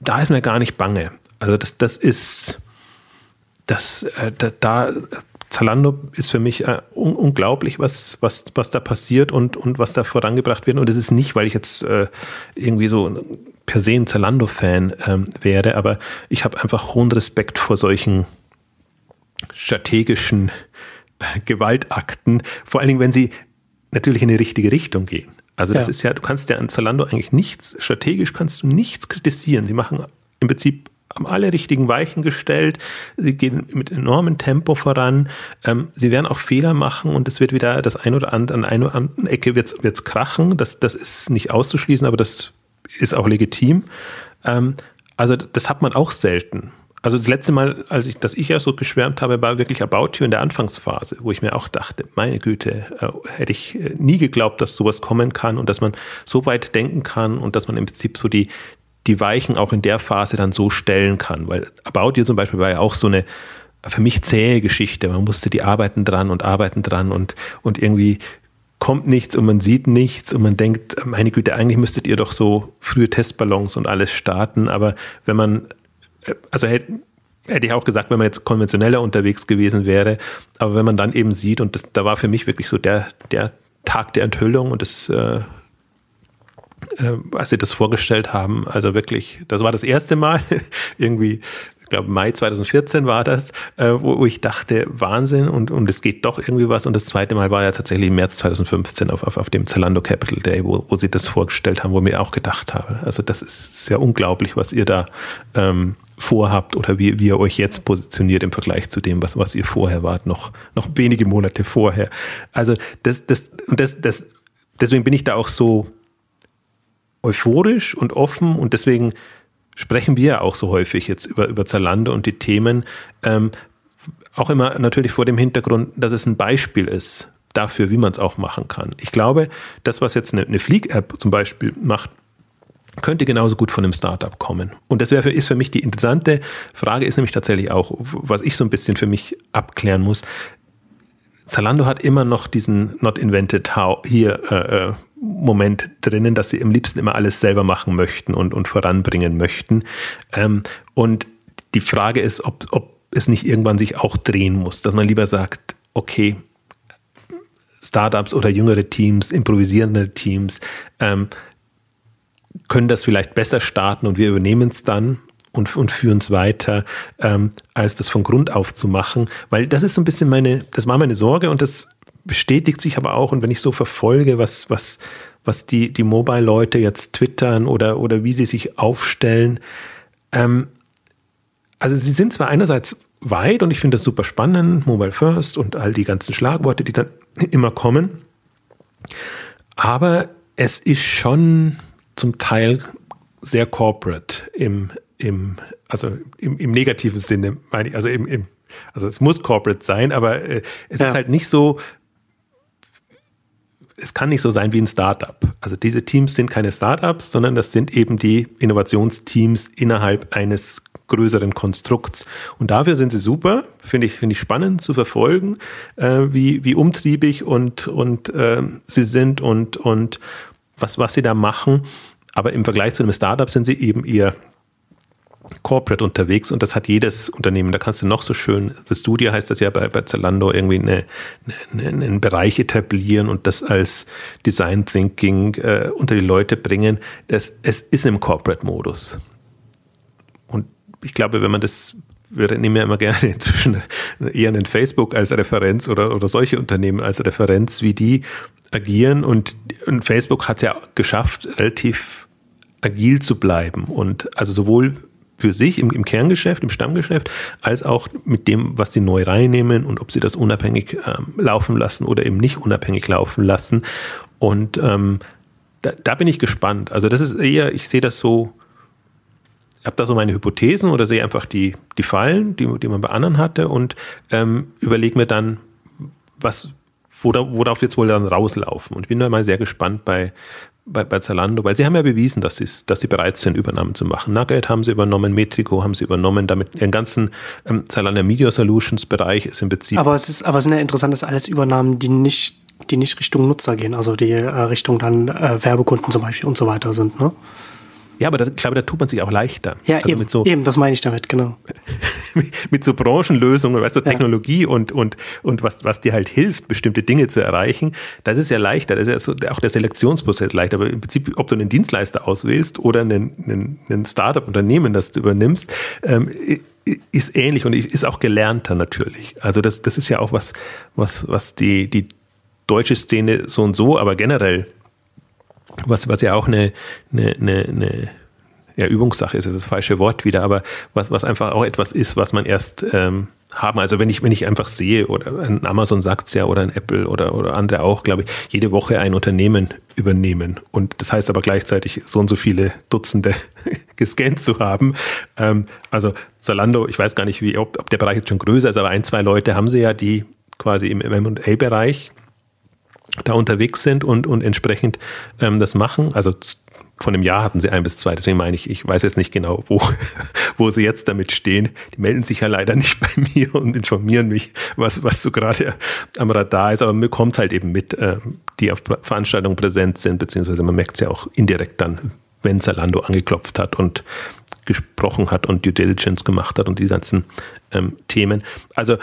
da ist mir gar nicht bange. Also das, das ist, das, äh, da, da, Zalando ist für mich äh, un unglaublich, was, was, was da passiert und, und was da vorangebracht wird. Und es ist nicht, weil ich jetzt äh, irgendwie so per se ein Zalando-Fan ähm, wäre, aber ich habe einfach hohen Respekt vor solchen strategischen äh, Gewaltakten, vor allen Dingen, wenn sie natürlich in die richtige Richtung gehen. Also das ja. ist ja, du kannst ja an Zalando eigentlich nichts, strategisch kannst du nichts kritisieren. Sie machen im Prinzip haben alle richtigen Weichen gestellt. Sie gehen mit enormem Tempo voran. Ähm, sie werden auch Fehler machen und es wird wieder das ein oder andere, an einer anderen Ecke wird es krachen. Das, das ist nicht auszuschließen, aber das ist auch legitim. Ähm, also das hat man auch selten. Also das letzte Mal, als ich, dass ich ja so geschwärmt habe, war wirklich About You in der Anfangsphase, wo ich mir auch dachte, meine Güte, äh, hätte ich äh, nie geglaubt, dass sowas kommen kann und dass man so weit denken kann und dass man im Prinzip so die, die Weichen auch in der Phase dann so stellen kann. Weil About You zum Beispiel war ja auch so eine für mich zähe Geschichte. Man musste die arbeiten dran und arbeiten dran und, und irgendwie kommt nichts und man sieht nichts und man denkt, meine Güte, eigentlich müsstet ihr doch so frühe Testballons und alles starten, aber wenn man, äh, also hätte, hätte ich auch gesagt, wenn man jetzt konventioneller unterwegs gewesen wäre, aber wenn man dann eben sieht und das, da war für mich wirklich so der, der Tag der Enthüllung und das, äh, äh, als sie das vorgestellt haben, also wirklich, das war das erste Mal irgendwie glaube Mai 2014 war das, äh, wo, wo, ich dachte, Wahnsinn und, und es geht doch irgendwie was. Und das zweite Mal war ja tatsächlich im März 2015 auf, auf, auf dem Zalando Capital Day, wo, wo sie das vorgestellt haben, wo mir auch gedacht habe. Also das ist sehr unglaublich, was ihr da ähm, vorhabt oder wie, wie ihr euch jetzt positioniert im Vergleich zu dem, was, was ihr vorher wart, noch, noch wenige Monate vorher. Also das, das, das, das, deswegen bin ich da auch so euphorisch und offen und deswegen sprechen wir auch so häufig jetzt über, über Zalando und die Themen. Ähm, auch immer natürlich vor dem Hintergrund, dass es ein Beispiel ist dafür, wie man es auch machen kann. Ich glaube, das, was jetzt eine, eine Flieg-App zum Beispiel macht, könnte genauso gut von einem Startup kommen. Und das wäre ist für mich die interessante Frage, ist nämlich tatsächlich auch, was ich so ein bisschen für mich abklären muss. Zalando hat immer noch diesen Not Invented How hier äh, äh Moment drinnen, dass sie am liebsten immer alles selber machen möchten und, und voranbringen möchten. Ähm, und die Frage ist, ob, ob es nicht irgendwann sich auch drehen muss, dass man lieber sagt, okay, Startups oder jüngere Teams, improvisierende Teams ähm, können das vielleicht besser starten und wir übernehmen es dann und, und führen es weiter, ähm, als das von Grund auf zu machen. Weil das ist so ein bisschen meine, das war meine Sorge und das bestätigt sich aber auch. Und wenn ich so verfolge, was, was, was die, die Mobile-Leute jetzt twittern oder, oder wie sie sich aufstellen, ähm, also sie sind zwar einerseits weit und ich finde das super spannend, Mobile First und all die ganzen Schlagworte, die dann immer kommen, aber es ist schon zum Teil sehr corporate im, im also im, im negativen Sinne, meine ich, also im, im Also es muss Corporate sein, aber äh, es ja. ist halt nicht so, es kann nicht so sein wie ein Startup. Also diese Teams sind keine Startups, sondern das sind eben die Innovationsteams innerhalb eines größeren Konstrukts. Und dafür sind sie super, finde ich, finde ich spannend zu verfolgen, äh, wie, wie umtriebig und, und äh, sie sind und, und was, was sie da machen. Aber im Vergleich zu einem Startup sind sie eben eher Corporate unterwegs und das hat jedes Unternehmen. Da kannst du noch so schön, The Studio heißt das ja bei, bei Zalando, irgendwie eine, eine, einen Bereich etablieren und das als Design Thinking äh, unter die Leute bringen. Das, es ist im Corporate-Modus. Und ich glaube, wenn man das wir nehmen ja immer gerne inzwischen eher einen Facebook als Referenz oder, oder solche Unternehmen als Referenz, wie die agieren. Und, und Facebook hat ja geschafft, relativ agil zu bleiben und also sowohl für sich im, im, Kerngeschäft, im Stammgeschäft, als auch mit dem, was sie neu reinnehmen und ob sie das unabhängig ähm, laufen lassen oder eben nicht unabhängig laufen lassen. Und ähm, da, da, bin ich gespannt. Also das ist eher, ich sehe das so, ich habe da so meine Hypothesen oder sehe einfach die, die Fallen, die, die man bei anderen hatte und ähm, überlege mir dann, was, worauf jetzt wohl dann rauslaufen. Und bin da mal sehr gespannt bei, bei, bei Zalando, weil sie haben ja bewiesen, dass, dass sie bereit sind, Übernahmen zu machen. Nugget haben sie übernommen, Metrico haben sie übernommen, damit ihren ganzen ähm, Zalando Media Solutions Bereich ist im Prinzip. Aber es ist, aber es sind ja interessant, dass alles Übernahmen, die nicht, die nicht Richtung Nutzer gehen, also die äh, Richtung dann äh, Werbekunden zum Beispiel und so weiter sind, ne? Ja, aber da, ich glaube, da tut man sich auch leichter. Ja, also eben, so, eben, das meine ich damit, genau. mit so Branchenlösungen, weißt du, Technologie ja. und, und, und was, was dir halt hilft, bestimmte Dinge zu erreichen, das ist ja leichter. Das ist ja so, auch der Selektionsprozess leichter. Aber im Prinzip, ob du einen Dienstleister auswählst oder einen, einen, einen Startup-Unternehmen, das du übernimmst, ähm, ist ähnlich und ist auch gelernter natürlich. Also das, das ist ja auch was, was, was die, die deutsche Szene so und so, aber generell was, was ja auch eine, eine, eine, eine ja, Übungssache ist, ist das falsche Wort wieder, aber was, was einfach auch etwas ist, was man erst ähm, haben. Also wenn ich, wenn ich einfach sehe, oder ein Amazon sagt es ja, oder ein Apple oder, oder andere auch, glaube ich, jede Woche ein Unternehmen übernehmen. Und das heißt aber gleichzeitig so und so viele Dutzende gescannt zu haben. Ähm, also Zalando, ich weiß gar nicht, wie, ob, ob der Bereich jetzt schon größer ist, aber ein, zwei Leute haben sie ja, die quasi im M&A-Bereich da unterwegs sind und, und entsprechend ähm, das machen. Also von einem Jahr hatten sie ein bis zwei. Deswegen meine ich, ich weiß jetzt nicht genau, wo, wo sie jetzt damit stehen. Die melden sich ja leider nicht bei mir und informieren mich, was, was so gerade am Radar ist. Aber man bekommt halt eben mit, äh, die auf Veranstaltungen präsent sind, beziehungsweise man merkt es ja auch indirekt dann, wenn Zalando angeklopft hat und gesprochen hat und Due Diligence gemacht hat und die ganzen ähm, Themen. Also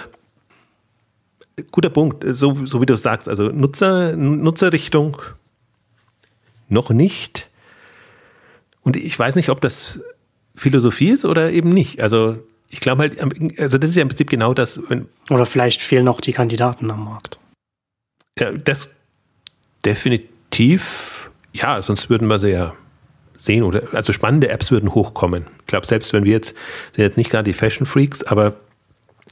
guter Punkt, so, so wie du sagst, also Nutzer, Nutzerrichtung noch nicht. Und ich weiß nicht, ob das Philosophie ist oder eben nicht. Also ich glaube halt, also das ist ja im Prinzip genau das. oder vielleicht fehlen noch die Kandidaten am Markt. Ja, das definitiv, ja, sonst würden wir sie ja sehen oder also spannende Apps würden hochkommen. Ich glaube, selbst wenn wir jetzt sind jetzt nicht gerade die Fashion Freaks, aber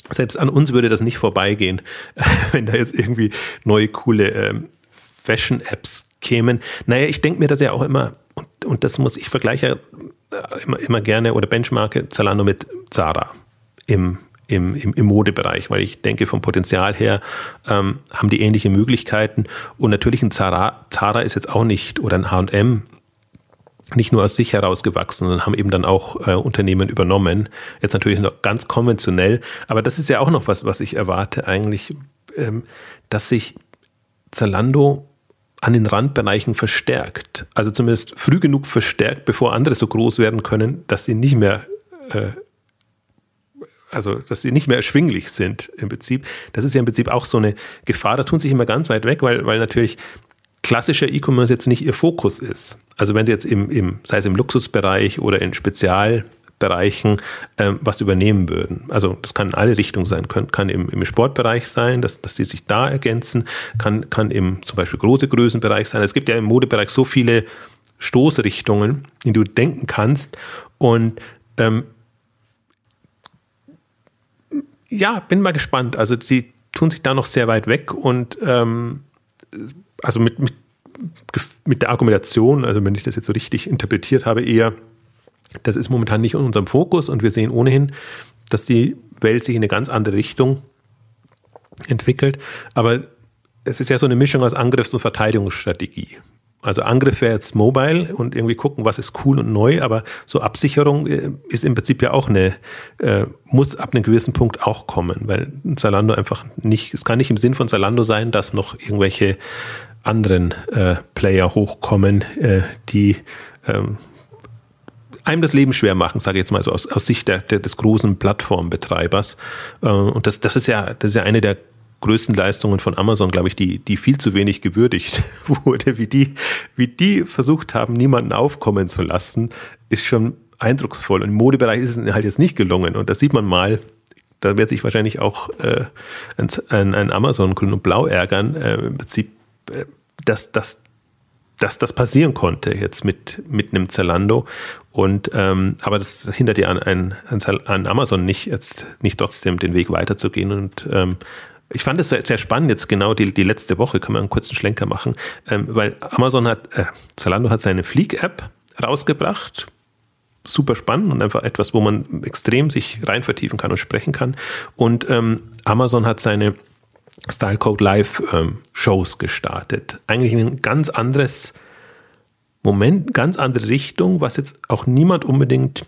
selbst an uns würde das nicht vorbeigehen, wenn da jetzt irgendwie neue coole ähm, Fashion-Apps kämen. Naja, ich denke mir das ja auch immer, und, und das muss ich vergleiche äh, immer, immer gerne oder benchmarke Zalando mit Zara im, im, im, im Modebereich, weil ich denke, vom Potenzial her ähm, haben die ähnliche Möglichkeiten. Und natürlich ein Zara, Zara ist jetzt auch nicht, oder ein HM nicht nur aus sich herausgewachsen, sondern haben eben dann auch äh, Unternehmen übernommen. Jetzt natürlich noch ganz konventionell, aber das ist ja auch noch was, was ich erwarte eigentlich, ähm, dass sich Zalando an den Randbereichen verstärkt. Also zumindest früh genug verstärkt, bevor andere so groß werden können, dass sie nicht mehr, äh, also dass sie nicht mehr erschwinglich sind im Prinzip. Das ist ja im Prinzip auch so eine Gefahr. Da tun sich immer ganz weit weg, weil, weil natürlich klassischer E-Commerce jetzt nicht ihr Fokus ist. Also wenn sie jetzt im, im sei es im Luxusbereich oder in Spezialbereichen ähm, was übernehmen würden. Also das kann in alle Richtungen sein, kann, kann im, im Sportbereich sein, dass, dass sie sich da ergänzen, kann, kann im zum Beispiel große Größenbereich sein. Es gibt ja im Modebereich so viele Stoßrichtungen, in die du denken kannst. Und ähm, ja, bin mal gespannt. Also sie tun sich da noch sehr weit weg und ähm, also mit, mit, mit der Argumentation, also wenn ich das jetzt so richtig interpretiert habe, eher, das ist momentan nicht in unserem Fokus und wir sehen ohnehin dass die Welt sich in eine ganz andere Richtung entwickelt. Aber es ist ja so eine Mischung aus Angriffs- und Verteidigungsstrategie. Also Angriff wäre jetzt mobile und irgendwie gucken, was ist cool und neu, aber so Absicherung äh, ist im Prinzip ja auch eine, äh, muss ab einem gewissen Punkt auch kommen, weil Zalando einfach nicht, es kann nicht im Sinn von Zalando sein, dass noch irgendwelche anderen äh, Player hochkommen, äh, die ähm, einem das Leben schwer machen, sage ich jetzt mal so aus, aus Sicht der, der, des großen Plattformbetreibers. Äh, und das, das ist ja, das ist ja eine der größten Leistungen von Amazon, glaube ich, die, die viel zu wenig gewürdigt wurde, wie die, wie die versucht haben, niemanden aufkommen zu lassen, ist schon eindrucksvoll. Und im Modebereich ist es halt jetzt nicht gelungen. Und das sieht man mal, da wird sich wahrscheinlich auch äh, ein, ein, Amazon Grün und Blau ärgern, äh, im Prinzip, äh, dass, dass, dass das passieren konnte jetzt mit, mit einem Zalando. Und ähm, aber das hindert ja an, an, an Amazon nicht, jetzt nicht trotzdem den Weg weiterzugehen und ähm, ich fand es sehr, sehr, spannend jetzt genau die, die letzte Woche, kann man einen kurzen Schlenker machen, ähm, weil Amazon hat, äh, Zalando hat seine Fleek-App rausgebracht. Super spannend und einfach etwas, wo man extrem sich rein vertiefen kann und sprechen kann. Und ähm, Amazon hat seine Style Code Live ähm, Shows gestartet. Eigentlich ein ganz anderes Moment, ganz andere Richtung, was jetzt auch niemand unbedingt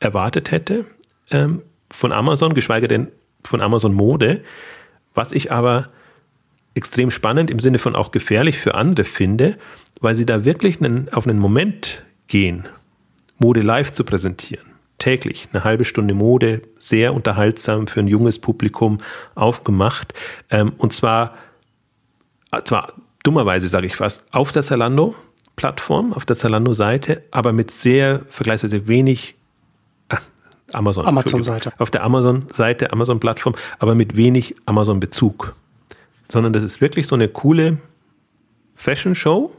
erwartet hätte ähm, von Amazon, geschweige denn von Amazon Mode. Was ich aber extrem spannend im Sinne von auch gefährlich für andere finde, weil sie da wirklich einen, auf einen Moment gehen, Mode live zu präsentieren. Täglich eine halbe Stunde Mode, sehr unterhaltsam für ein junges Publikum aufgemacht. Ähm, und zwar, zwar dummerweise sage ich fast, auf der Zalando-Plattform, auf der Zalando-Seite, aber mit sehr vergleichsweise wenig Amazon. Amazon-Seite. Auf der Amazon-Seite, Amazon-Plattform, aber mit wenig Amazon-Bezug. Sondern das ist wirklich so eine coole Fashion-Show.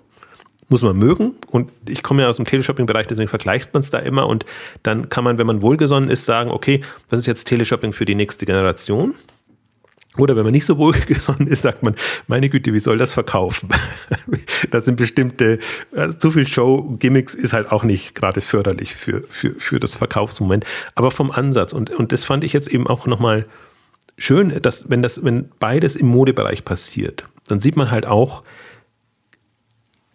Muss man mögen. Und ich komme ja aus dem Teleshopping-Bereich, deswegen vergleicht man es da immer. Und dann kann man, wenn man wohlgesonnen ist, sagen, okay, was ist jetzt Teleshopping für die nächste Generation? Oder wenn man nicht so wohlgesonnen ist, sagt man, meine Güte, wie soll das verkaufen? das sind bestimmte, also zu viel Show-Gimmicks ist halt auch nicht gerade förderlich für, für, für das Verkaufsmoment. Aber vom Ansatz, und, und das fand ich jetzt eben auch nochmal schön, dass wenn das, wenn beides im Modebereich passiert, dann sieht man halt auch,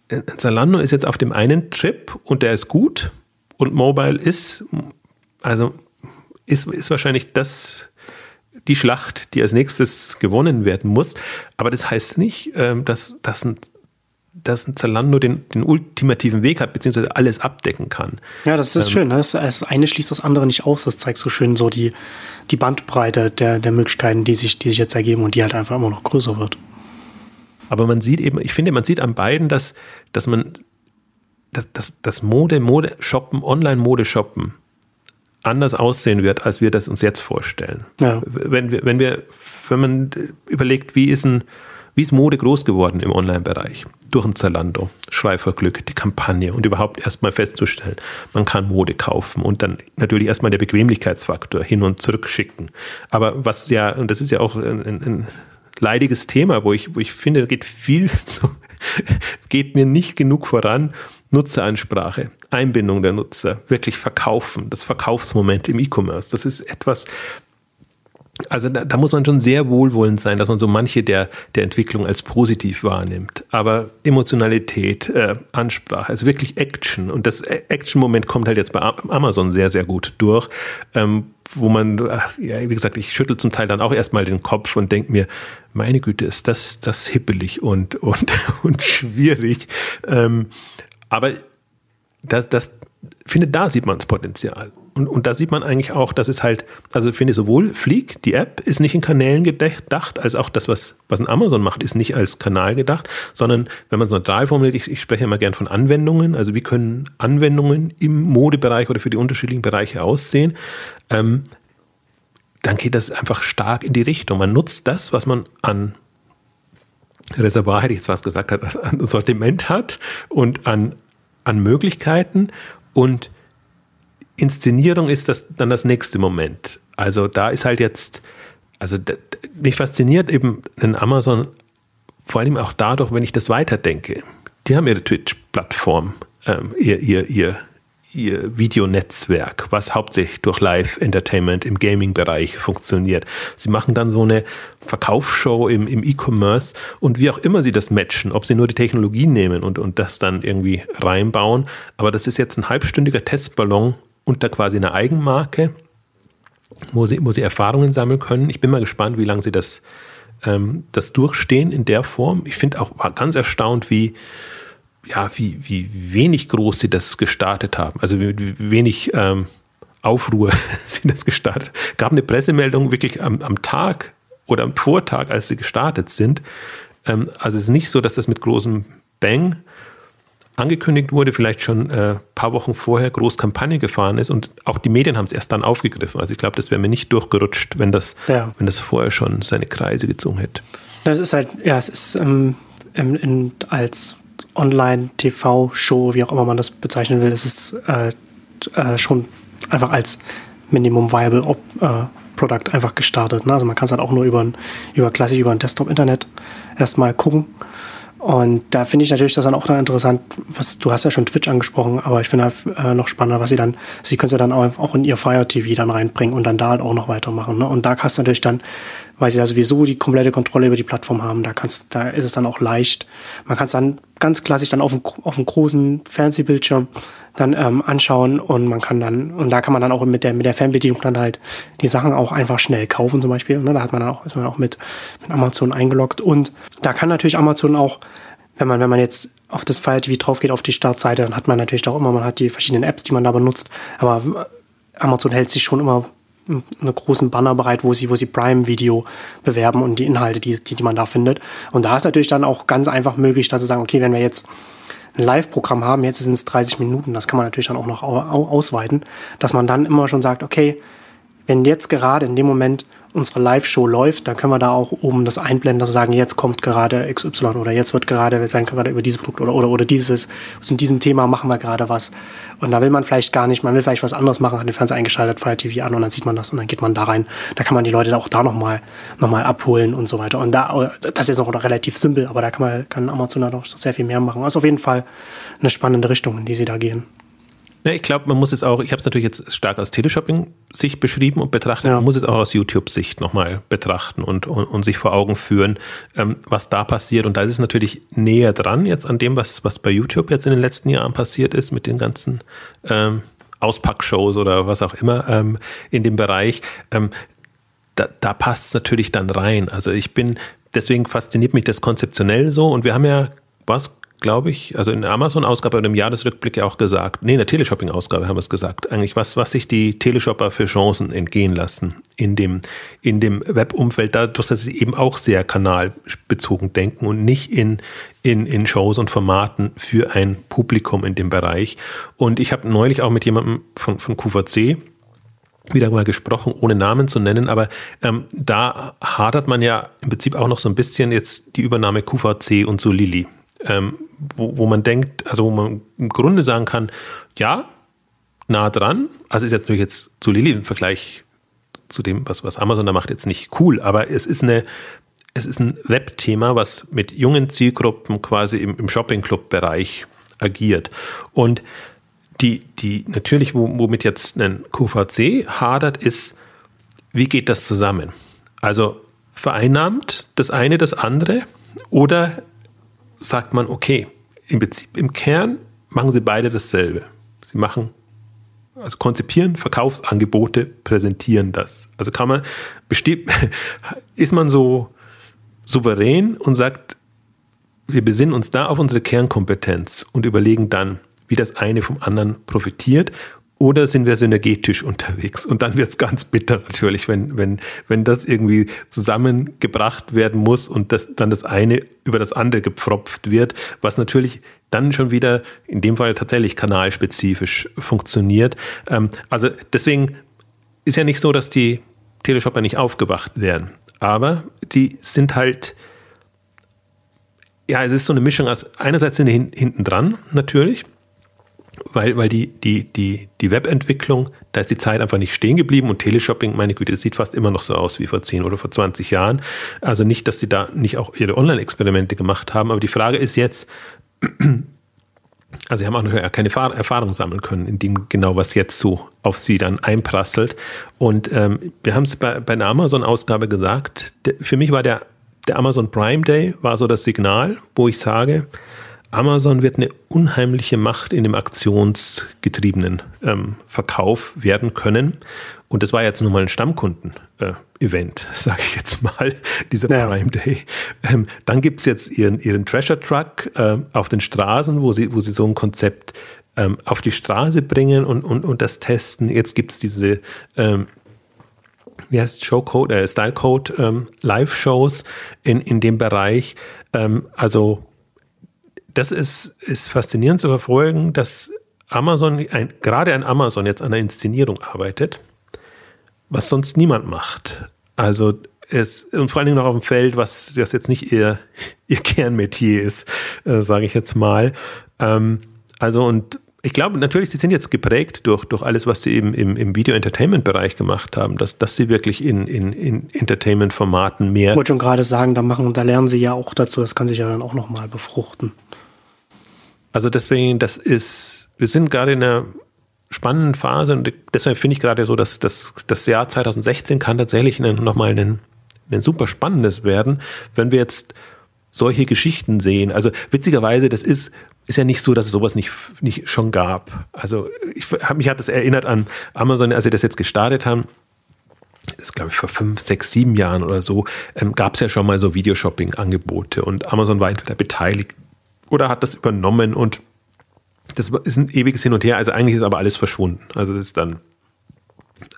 Zalando ist jetzt auf dem einen Trip und der ist gut und Mobile ist, also ist, ist wahrscheinlich das, die Schlacht, die als nächstes gewonnen werden muss. Aber das heißt nicht, ähm, dass, dass, ein, dass ein Zalando den, den ultimativen Weg hat, beziehungsweise alles abdecken kann. Ja, das ist ähm, schön. Ne? Das, das eine schließt das andere nicht aus. Das zeigt so schön so die, die Bandbreite der, der Möglichkeiten, die sich, die sich jetzt ergeben und die halt einfach immer noch größer wird. Aber man sieht eben, ich finde, man sieht an beiden, dass, dass man das, das, das Mode, Mode shoppen, Online-Mode shoppen, anders aussehen wird, als wir das uns jetzt vorstellen. Ja. Wenn, wir, wenn, wir, wenn man überlegt, wie ist, ein, wie ist Mode groß geworden im Online-Bereich? Durch ein Zalando, Schrei vor Glück, die Kampagne und überhaupt erstmal festzustellen, man kann Mode kaufen und dann natürlich erstmal der Bequemlichkeitsfaktor hin und zurück schicken. Aber was ja, und das ist ja auch ein, ein leidiges Thema, wo ich, wo ich finde, geht viel zu, geht mir nicht genug voran. Nutzeransprache, Einbindung der Nutzer, wirklich verkaufen, das Verkaufsmoment im E-Commerce. Das ist etwas, also da, da, muss man schon sehr wohlwollend sein, dass man so manche der, der Entwicklung als positiv wahrnimmt. Aber Emotionalität, äh, Ansprache, also wirklich Action. Und das Action-Moment kommt halt jetzt bei Amazon sehr, sehr gut durch, ähm, wo man, ach, ja, wie gesagt, ich schüttel zum Teil dann auch erstmal den Kopf und denke mir, meine Güte, ist das, das hippelig und, und, und schwierig. Ähm, aber das, das finde, da sieht man das Potenzial. Und, und da sieht man eigentlich auch, dass es halt, also ich finde sowohl Fleek, die App, ist nicht in Kanälen gedacht, als auch das, was, was ein Amazon macht, ist nicht als Kanal gedacht, sondern wenn man es neutral formuliert, ich, ich spreche immer gern von Anwendungen, also wie können Anwendungen im Modebereich oder für die unterschiedlichen Bereiche aussehen, ähm, dann geht das einfach stark in die Richtung. Man nutzt das, was man an Reservoir, hätte ich jetzt was gesagt, hat, an Sortiment hat und an, an Möglichkeiten und Inszenierung ist das dann das nächste Moment. Also da ist halt jetzt, also mich fasziniert eben ein Amazon vor allem auch dadurch, wenn ich das weiterdenke. Die haben ihre Twitch-Plattform, ähm, ihr, ihr, ihr, ihr Videonetzwerk, was hauptsächlich durch Live-Entertainment im Gaming-Bereich funktioniert. Sie machen dann so eine Verkaufsshow im, im E-Commerce und wie auch immer sie das matchen, ob sie nur die Technologie nehmen und, und das dann irgendwie reinbauen. Aber das ist jetzt ein halbstündiger Testballon unter quasi einer Eigenmarke, wo sie, wo sie Erfahrungen sammeln können. Ich bin mal gespannt, wie lange sie das, ähm, das durchstehen in der Form. Ich finde auch war ganz erstaunt, wie ja, wie, wie wenig groß sie das gestartet haben. Also wie, wie wenig ähm, Aufruhr sie das gestartet. Gab eine Pressemeldung wirklich am, am Tag oder am Vortag, als sie gestartet sind. Ähm, also es ist nicht so, dass das mit großem Bang angekündigt wurde, vielleicht schon ein äh, paar Wochen vorher groß Kampagne gefahren ist und auch die Medien haben es erst dann aufgegriffen. Also ich glaube, das wäre mir nicht durchgerutscht, wenn das, ja. wenn das vorher schon seine Kreise gezogen hätte. Das ist halt, ja, es ist ähm, in, in, als Online-TV-Show, wie auch immer man das bezeichnen will, ist es äh, äh, schon einfach als Minimum Viable Op äh, Product einfach gestartet. Ne? Also man kann es halt auch nur über, über klassisch über ein Desktop-Internet erstmal gucken. Und da finde ich natürlich das dann auch dann interessant, was du hast ja schon Twitch angesprochen, aber ich finde halt, äh, noch spannender, was sie dann, sie können sie dann auch, in ihr Fire TV dann reinbringen und dann da halt auch noch weitermachen. Ne? Und da hast du natürlich dann weil sie da sowieso die komplette Kontrolle über die Plattform haben. Da, kannst, da ist es dann auch leicht. Man kann es dann ganz klassisch dann auf dem, auf dem großen Fernsehbildschirm dann ähm, anschauen und man kann dann, und da kann man dann auch mit der, mit der Fernbedienung dann halt die Sachen auch einfach schnell kaufen zum Beispiel. Ne? Da hat man dann auch, ist man auch mit, mit Amazon eingeloggt und da kann natürlich Amazon auch wenn man, wenn man jetzt auf das Fire TV drauf geht, auf die Startseite, dann hat man natürlich auch immer, man hat die verschiedenen Apps, die man da benutzt. Aber Amazon hält sich schon immer einen großen Banner bereit, wo sie, wo sie Prime Video bewerben und die Inhalte, die, die, die man da findet. Und da ist natürlich dann auch ganz einfach möglich, dann zu sagen, okay, wenn wir jetzt ein Live-Programm haben, jetzt sind es 30 Minuten, das kann man natürlich dann auch noch ausweiten, dass man dann immer schon sagt, okay, wenn jetzt gerade in dem Moment unsere Live-Show läuft, dann können wir da auch oben das einblenden, dass sagen, jetzt kommt gerade XY oder jetzt wird gerade, wir sagen gerade über dieses Produkt oder, oder, oder dieses, zu diesem Thema machen wir gerade was. Und da will man vielleicht gar nicht, man will vielleicht was anderes machen, hat den Fernseher eingeschaltet, Fire TV an und dann sieht man das und dann geht man da rein. Da kann man die Leute auch da nochmal noch mal abholen und so weiter. Und da, das ist noch relativ simpel, aber da kann man, kann Amazon da doch sehr viel mehr machen. Also auf jeden Fall eine spannende Richtung, in die sie da gehen. Ja, ich glaube, man muss es auch, ich habe es natürlich jetzt stark aus Teleshopping-Sicht beschrieben und betrachtet, ja. man muss es auch aus YouTube-Sicht nochmal betrachten und, und, und, sich vor Augen führen, ähm, was da passiert. Und da ist es natürlich näher dran jetzt an dem, was, was bei YouTube jetzt in den letzten Jahren passiert ist mit den ganzen ähm, Auspackshows oder was auch immer ähm, in dem Bereich. Ähm, da, da passt es natürlich dann rein. Also ich bin, deswegen fasziniert mich das konzeptionell so und wir haben ja was glaube ich, also in der Amazon-Ausgabe und im Jahresrückblick ja auch gesagt, nee, in der Teleshopping-Ausgabe haben wir es gesagt, eigentlich was, was sich die Teleshopper für Chancen entgehen lassen in dem, in dem Web-Umfeld, dadurch, dass sie eben auch sehr kanalbezogen denken und nicht in, in, in Shows und Formaten für ein Publikum in dem Bereich. Und ich habe neulich auch mit jemandem von, von QVC wieder mal gesprochen, ohne Namen zu nennen, aber ähm, da hadert man ja im Prinzip auch noch so ein bisschen jetzt die Übernahme QVC und so Lilly ähm, wo, wo man denkt, also wo man im Grunde sagen kann, ja, nah dran. Also ist jetzt natürlich jetzt zu Lilly im Vergleich zu dem, was, was Amazon da macht, jetzt nicht cool, aber es ist eine, es ist ein Webthema, was mit jungen Zielgruppen quasi im, im Shopping-Club-Bereich agiert. Und die, die natürlich, womit jetzt ein QVC hadert, ist, wie geht das zusammen? Also vereinnahmt das eine das andere oder sagt man, okay, im, Prinzip, im Kern machen sie beide dasselbe. Sie machen, also konzipieren Verkaufsangebote, präsentieren das. Also kann man, besteht, ist man so souverän und sagt, wir besinnen uns da auf unsere Kernkompetenz und überlegen dann, wie das eine vom anderen profitiert oder sind wir synergetisch unterwegs? Und dann wird es ganz bitter natürlich, wenn, wenn, wenn das irgendwie zusammengebracht werden muss und das, dann das eine über das andere gepfropft wird, was natürlich dann schon wieder in dem Fall tatsächlich kanalspezifisch funktioniert. Ähm, also deswegen ist ja nicht so, dass die Teleshopper nicht aufgewacht werden. Aber die sind halt, ja, es ist so eine Mischung aus, einerseits sind die hinten dran natürlich, weil, weil die, die, die, die Webentwicklung, da ist die Zeit einfach nicht stehen geblieben und Teleshopping, meine Güte, das sieht fast immer noch so aus wie vor 10 oder vor 20 Jahren. Also nicht, dass sie da nicht auch ihre Online-Experimente gemacht haben, aber die Frage ist jetzt, Also sie haben auch noch keine Erfahrung sammeln können, in dem genau was jetzt so auf sie dann einprasselt. Und ähm, wir haben es bei, bei einer Amazon-Ausgabe gesagt, der, für mich war der, der Amazon Prime Day war so das Signal, wo ich sage, Amazon wird eine unheimliche Macht in dem aktionsgetriebenen ähm, Verkauf werden können. Und das war jetzt nun mal ein Stammkunden-Event, äh, sage ich jetzt mal, dieser ja. Prime Day. Ähm, dann gibt es jetzt ihren, ihren Treasure Truck äh, auf den Straßen, wo sie, wo sie so ein Konzept ähm, auf die Straße bringen und, und, und das testen. Jetzt gibt es diese ähm, wie heißt Showcode, äh, Stylecode ähm, Live-Shows in, in dem Bereich. Ähm, also das ist, ist faszinierend zu verfolgen, dass Amazon, ein, gerade ein Amazon jetzt an der Inszenierung arbeitet, was sonst niemand macht. Also es, und vor allen Dingen noch auf dem Feld, was, was jetzt nicht ihr, ihr Kernmetier ist, äh, sage ich jetzt mal. Ähm, also und ich glaube natürlich, sie sind jetzt geprägt durch, durch alles, was sie eben im, im Video-Entertainment-Bereich gemacht haben, dass, dass sie wirklich in, in, in Entertainment-Formaten mehr. Ich wollte schon gerade sagen, da machen, da lernen sie ja auch dazu, das kann sich ja dann auch nochmal befruchten. Also deswegen, das ist, wir sind gerade in einer spannenden Phase und deshalb finde ich gerade so, dass das, das Jahr 2016 kann tatsächlich nochmal ein, ein super spannendes werden, wenn wir jetzt solche Geschichten sehen. Also witzigerweise, das ist, ist ja nicht so, dass es sowas nicht, nicht schon gab. Also ich, mich hat das erinnert an Amazon, als sie das jetzt gestartet haben. Das ist, glaube ich, vor fünf, sechs, sieben Jahren oder so, ähm, gab es ja schon mal so Videoshopping-Angebote und Amazon war entweder beteiligt oder hat das übernommen und das ist ein ewiges Hin und Her. Also eigentlich ist aber alles verschwunden. Also das ist dann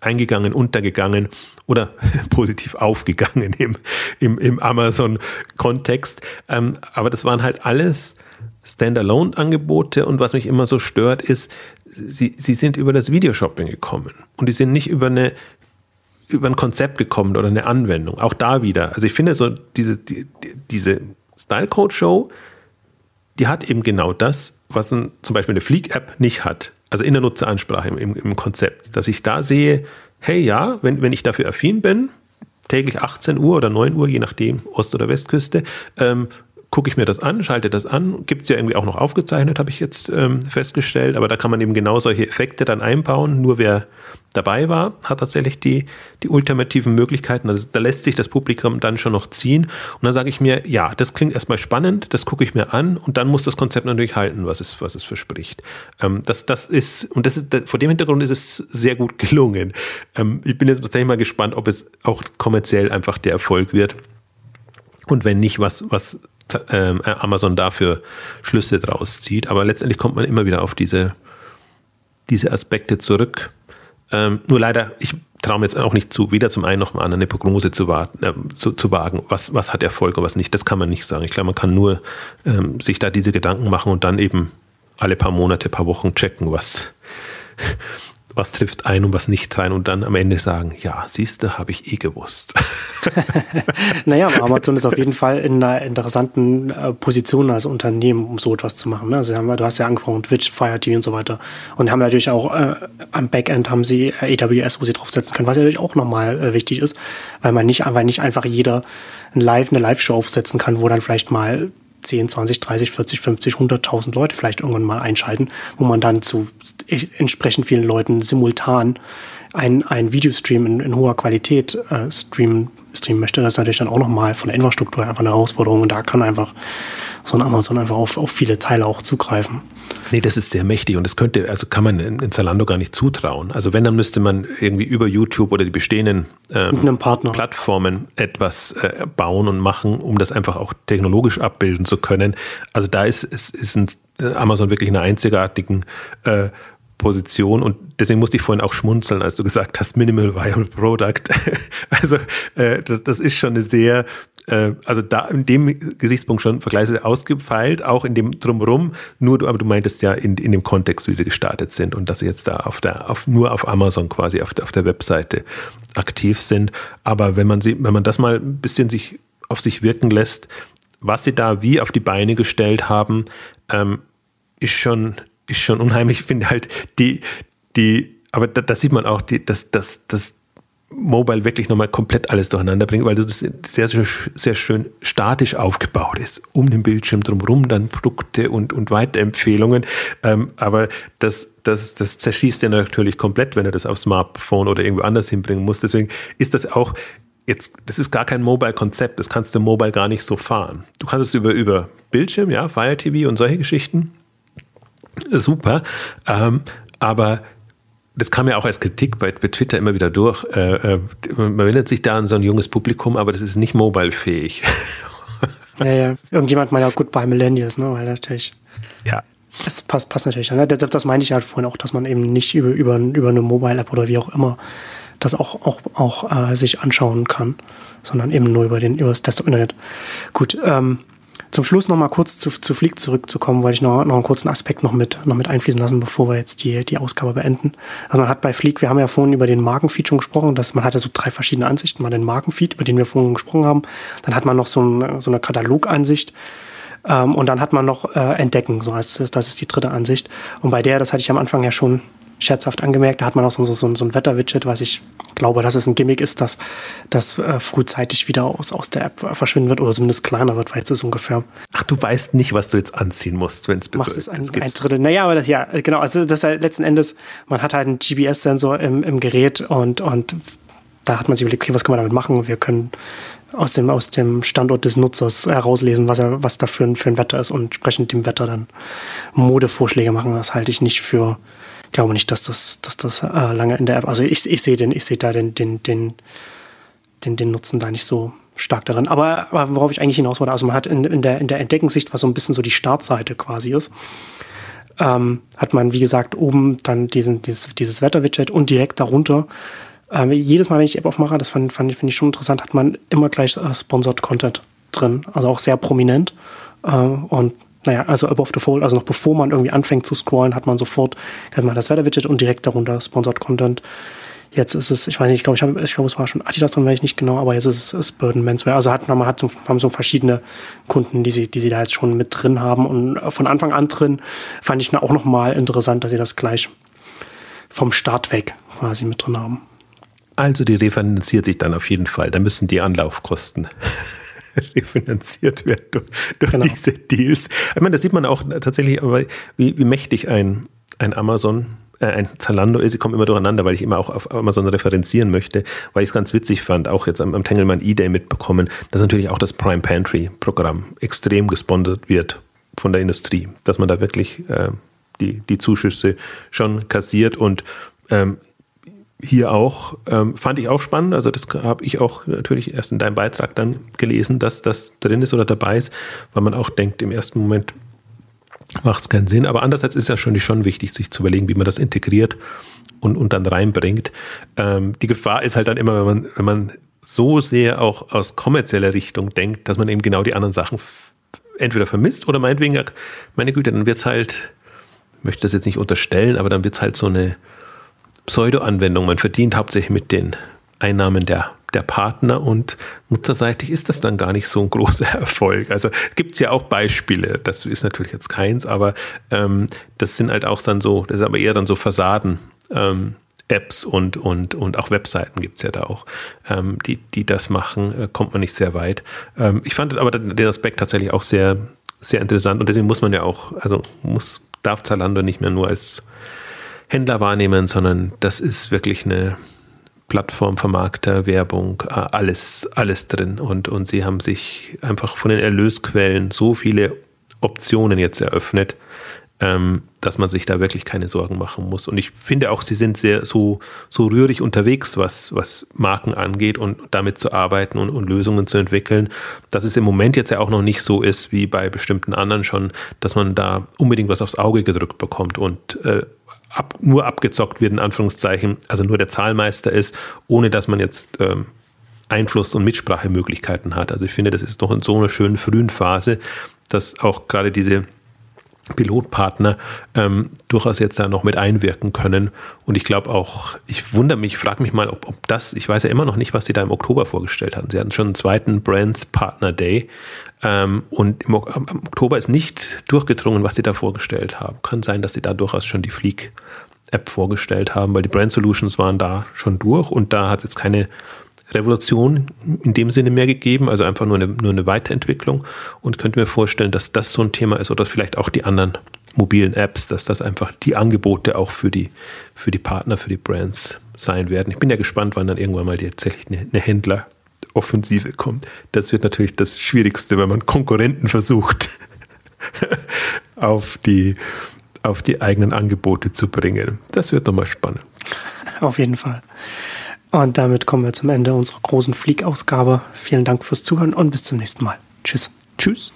eingegangen, untergegangen oder positiv aufgegangen im, im, im Amazon-Kontext. Ähm, aber das waren halt alles Standalone-Angebote und was mich immer so stört, ist, sie, sie sind über das Videoshopping gekommen und die sind nicht über eine über ein Konzept gekommen oder eine Anwendung. Auch da wieder. Also ich finde so diese, die, diese Style Code Show, die hat eben genau das, was ein, zum Beispiel eine Fleek-App nicht hat. Also in der Nutzeransprache im, im, Konzept. Dass ich da sehe, hey ja, wenn, wenn ich dafür affin bin, täglich 18 Uhr oder 9 Uhr, je nachdem, Ost- oder Westküste, ähm, gucke ich mir das an, schalte das an. Gibt es ja irgendwie auch noch aufgezeichnet, habe ich jetzt ähm, festgestellt. Aber da kann man eben genau solche Effekte dann einbauen. Nur wer dabei war, hat tatsächlich die, die ultimativen Möglichkeiten. Also da lässt sich das Publikum dann schon noch ziehen. Und dann sage ich mir, ja, das klingt erstmal spannend, das gucke ich mir an und dann muss das Konzept natürlich halten, was es, was es verspricht. Ähm, das, das ist, und das ist, vor dem Hintergrund ist es sehr gut gelungen. Ähm, ich bin jetzt tatsächlich mal gespannt, ob es auch kommerziell einfach der Erfolg wird. Und wenn nicht, was, was Amazon dafür Schlüsse draus zieht. Aber letztendlich kommt man immer wieder auf diese, diese Aspekte zurück. Ähm, nur leider, ich traue mir jetzt auch nicht zu, weder zum einen noch zum anderen eine Prognose zu, warten, äh, zu, zu, wagen, was, was hat Erfolg und was nicht. Das kann man nicht sagen. Ich glaube, man kann nur ähm, sich da diese Gedanken machen und dann eben alle paar Monate, paar Wochen checken, was, was trifft ein und was nicht rein und dann am Ende sagen, ja, siehst du, habe ich eh gewusst. naja, Amazon ist auf jeden Fall in einer interessanten äh, Position als Unternehmen, um so etwas zu machen. Ne? Also haben, du hast ja angesprochen, Twitch, Fire TV und so weiter. Und haben natürlich auch äh, am Backend haben sie äh, AWS, wo sie draufsetzen können, was natürlich auch nochmal äh, wichtig ist, weil man nicht, weil nicht einfach jeder ein Live, eine Live-Show aufsetzen kann, wo dann vielleicht mal 10, 20, 30, 40, 50, 100.000 Leute vielleicht irgendwann mal einschalten, wo man dann zu entsprechend vielen Leuten simultan ein, ein Videostream in, in hoher Qualität äh, streamen, streamen möchte. Das ist natürlich dann auch nochmal von der Infrastruktur einfach eine Herausforderung und da kann einfach so ein Amazon einfach auf, auf viele Teile auch zugreifen. Nee, das ist sehr mächtig und das könnte, also kann man in, in Zalando gar nicht zutrauen. Also wenn, dann müsste man irgendwie über YouTube oder die bestehenden ähm, Plattformen etwas äh, bauen und machen, um das einfach auch technologisch abbilden zu können. Also da ist, ist, ist ein, äh, Amazon wirklich in einer einzigartigen äh, Position und deswegen musste ich vorhin auch schmunzeln, als du gesagt hast, Minimal Viable Product. also äh, das, das ist schon eine sehr, äh, also da in dem Gesichtspunkt schon vergleichsweise ausgefeilt, auch in dem drumherum, nur aber du meintest ja in, in dem Kontext, wie sie gestartet sind und dass sie jetzt da auf der, auf, nur auf Amazon quasi auf, auf der Webseite aktiv sind. Aber wenn man sie, wenn man das mal ein bisschen sich auf sich wirken lässt, was sie da wie auf die Beine gestellt haben, ähm, ist schon ist schon unheimlich. Ich finde halt die, die, aber da, da sieht man auch, die, dass, dass, dass Mobile wirklich nochmal komplett alles durcheinander bringt, weil das sehr, sehr, sehr schön statisch aufgebaut ist. Um den Bildschirm drumherum dann Produkte und, und Weiterempfehlungen. Ähm, aber das, das, das zerschießt ja natürlich komplett, wenn er das aufs Smartphone oder irgendwo anders hinbringen muss. Deswegen ist das auch jetzt, das ist gar kein Mobile-Konzept. Das kannst du Mobile gar nicht so fahren. Du kannst es über, über Bildschirm, ja, Fire TV und solche Geschichten. Super. Ähm, aber das kam ja auch als Kritik bei, bei Twitter immer wieder durch. Äh, äh, man wendet sich da an so ein junges Publikum, aber das ist nicht mobile-fähig. ja, ja. Irgendjemand meint ja Goodbye Millennials, ne? Weil natürlich. Ja. Das passt, passt natürlich. Ne? Das, das meinte ich halt vorhin auch, dass man eben nicht über, über, über eine Mobile-App oder wie auch immer das auch, auch, auch äh, sich anschauen kann, sondern eben nur über, den, über das Desktop-Internet. Gut, ähm, zum Schluss noch mal kurz zu, zu Fleek zurückzukommen, weil ich noch, noch einen kurzen Aspekt noch mit, noch mit einfließen lassen, bevor wir jetzt die, die Ausgabe beenden. Also man hat bei Fleek, wir haben ja vorhin über den Markenfeed schon gesprochen, dass man hat ja so drei verschiedene Ansichten. Man den Markenfeed, über den wir vorhin gesprochen haben. Dann hat man noch so, ein, so eine Katalogansicht. Ähm, und dann hat man noch äh, Entdecken, so heißt es, das ist die dritte Ansicht. Und bei der, das hatte ich am Anfang ja schon scherzhaft angemerkt, da hat man auch so, so, so ein Wetter-Widget, was ich glaube, dass es ein Gimmick ist, dass das äh, frühzeitig wieder aus, aus der App verschwinden wird oder zumindest kleiner wird, weil jetzt ist ungefähr. Ach, du weißt nicht, was du jetzt anziehen musst, wenn es bedeutet. Machst es ein, ein Drittel. Naja, aber das, ja, genau, also das ist halt letzten Endes, man hat halt einen GPS-Sensor im, im Gerät und, und da hat man sich überlegt, okay, was kann man damit machen? Wir können aus dem, aus dem Standort des Nutzers herauslesen, was, er, was da für ein, für ein Wetter ist und entsprechend dem Wetter dann Modevorschläge machen. Das halte ich nicht für, glaube nicht, dass das, dass das äh, lange in der App, also ich, ich sehe den, ich sehe da den, den, den, den, den Nutzen da nicht so stark darin. Aber, aber worauf ich eigentlich hinaus wollte, also man hat in, in der, in der Entdeckensicht, was so ein bisschen so die Startseite quasi ist, ähm, hat man, wie gesagt, oben dann diesen, dieses, dieses Wetter-Widget und direkt darunter ähm, jedes Mal, wenn ich die App aufmache, das fand, fand, finde ich schon interessant, hat man immer gleich äh, Sponsored Content drin. Also auch sehr prominent. Äh, und naja, also above the fold, also noch bevor man irgendwie anfängt zu scrollen, hat man sofort hat man das Wetter-Widget und direkt darunter Sponsored Content. Jetzt ist es, ich weiß nicht, ich glaube, ich, ich glaube, es war schon Adidas drin, weiß ich nicht genau, aber jetzt ist es ist Burden Menswear. Also hat, man hat so, haben so verschiedene Kunden, die sie, die sie da jetzt schon mit drin haben. Und von Anfang an drin fand ich auch nochmal interessant, dass sie das gleich vom Start weg quasi mit drin haben. Also die refinanziert sich dann auf jeden Fall. Da müssen die Anlaufkosten refinanziert werden durch, durch genau. diese Deals. Ich meine, da sieht man auch tatsächlich, aber wie, wie mächtig ein, ein Amazon, äh, ein Zalando ist. Ich komme immer durcheinander, weil ich immer auch auf Amazon referenzieren möchte, weil ich es ganz witzig fand, auch jetzt am, am Tengelmann E-Day mitbekommen, dass natürlich auch das Prime Pantry Programm extrem gesponsert wird von der Industrie, dass man da wirklich äh, die, die Zuschüsse schon kassiert und ähm, hier auch, ähm, fand ich auch spannend. Also das habe ich auch natürlich erst in deinem Beitrag dann gelesen, dass das drin ist oder dabei ist, weil man auch denkt, im ersten Moment macht es keinen Sinn. Aber andererseits ist ja schon, schon wichtig, sich zu überlegen, wie man das integriert und, und dann reinbringt. Ähm, die Gefahr ist halt dann immer, wenn man, wenn man so sehr auch aus kommerzieller Richtung denkt, dass man eben genau die anderen Sachen entweder vermisst oder meinetwegen, meine Güte, dann wird es halt, ich möchte das jetzt nicht unterstellen, aber dann wird es halt so eine Pseudo-Anwendung. Man verdient hauptsächlich mit den Einnahmen der, der Partner und nutzerseitig ist das dann gar nicht so ein großer Erfolg. Also gibt es ja auch Beispiele, das ist natürlich jetzt keins, aber ähm, das sind halt auch dann so, das ist aber eher dann so Fassaden. Ähm, Apps und, und, und auch Webseiten gibt es ja da auch, ähm, die, die das machen, äh, kommt man nicht sehr weit. Ähm, ich fand aber den Aspekt tatsächlich auch sehr, sehr interessant und deswegen muss man ja auch, also muss, darf Zalando nicht mehr nur als Händler wahrnehmen, sondern das ist wirklich eine Plattform, Vermarkter, Werbung, äh, alles, alles drin. Und, und sie haben sich einfach von den Erlösquellen so viele Optionen jetzt eröffnet, ähm, dass man sich da wirklich keine Sorgen machen muss. Und ich finde auch, sie sind sehr so, so rührig unterwegs, was, was Marken angeht und damit zu arbeiten und, und Lösungen zu entwickeln, dass es im Moment jetzt ja auch noch nicht so ist wie bei bestimmten anderen schon, dass man da unbedingt was aufs Auge gedrückt bekommt und äh, ab, nur abgezockt wird, in Anführungszeichen, also nur der Zahlmeister ist, ohne dass man jetzt ähm, Einfluss- und Mitsprachemöglichkeiten hat. Also ich finde, das ist noch in so einer schönen frühen Phase, dass auch gerade diese Pilotpartner ähm, durchaus jetzt da noch mit einwirken können. Und ich glaube auch, ich wundere mich, frage mich mal, ob, ob das, ich weiß ja immer noch nicht, was sie da im Oktober vorgestellt hatten. Sie hatten schon einen zweiten Brands Partner Day, ähm, und im, im, Oktober ist nicht durchgedrungen, was sie da vorgestellt haben. Kann sein, dass sie da durchaus schon die Fleek App vorgestellt haben, weil die Brand Solutions waren da schon durch und da hat es jetzt keine Revolution in dem Sinne mehr gegeben, also einfach nur eine, nur eine Weiterentwicklung und könnte mir vorstellen, dass das so ein Thema ist oder vielleicht auch die anderen mobilen Apps, dass das einfach die Angebote auch für die, für die Partner, für die Brands sein werden. Ich bin ja gespannt, wann dann irgendwann mal tatsächlich eine, eine Händleroffensive kommt. Das wird natürlich das Schwierigste, wenn man Konkurrenten versucht, auf die, auf die eigenen Angebote zu bringen. Das wird nochmal spannend. Auf jeden Fall. Und damit kommen wir zum Ende unserer großen Flieg-Ausgabe. Vielen Dank fürs Zuhören und bis zum nächsten Mal. Tschüss. Tschüss.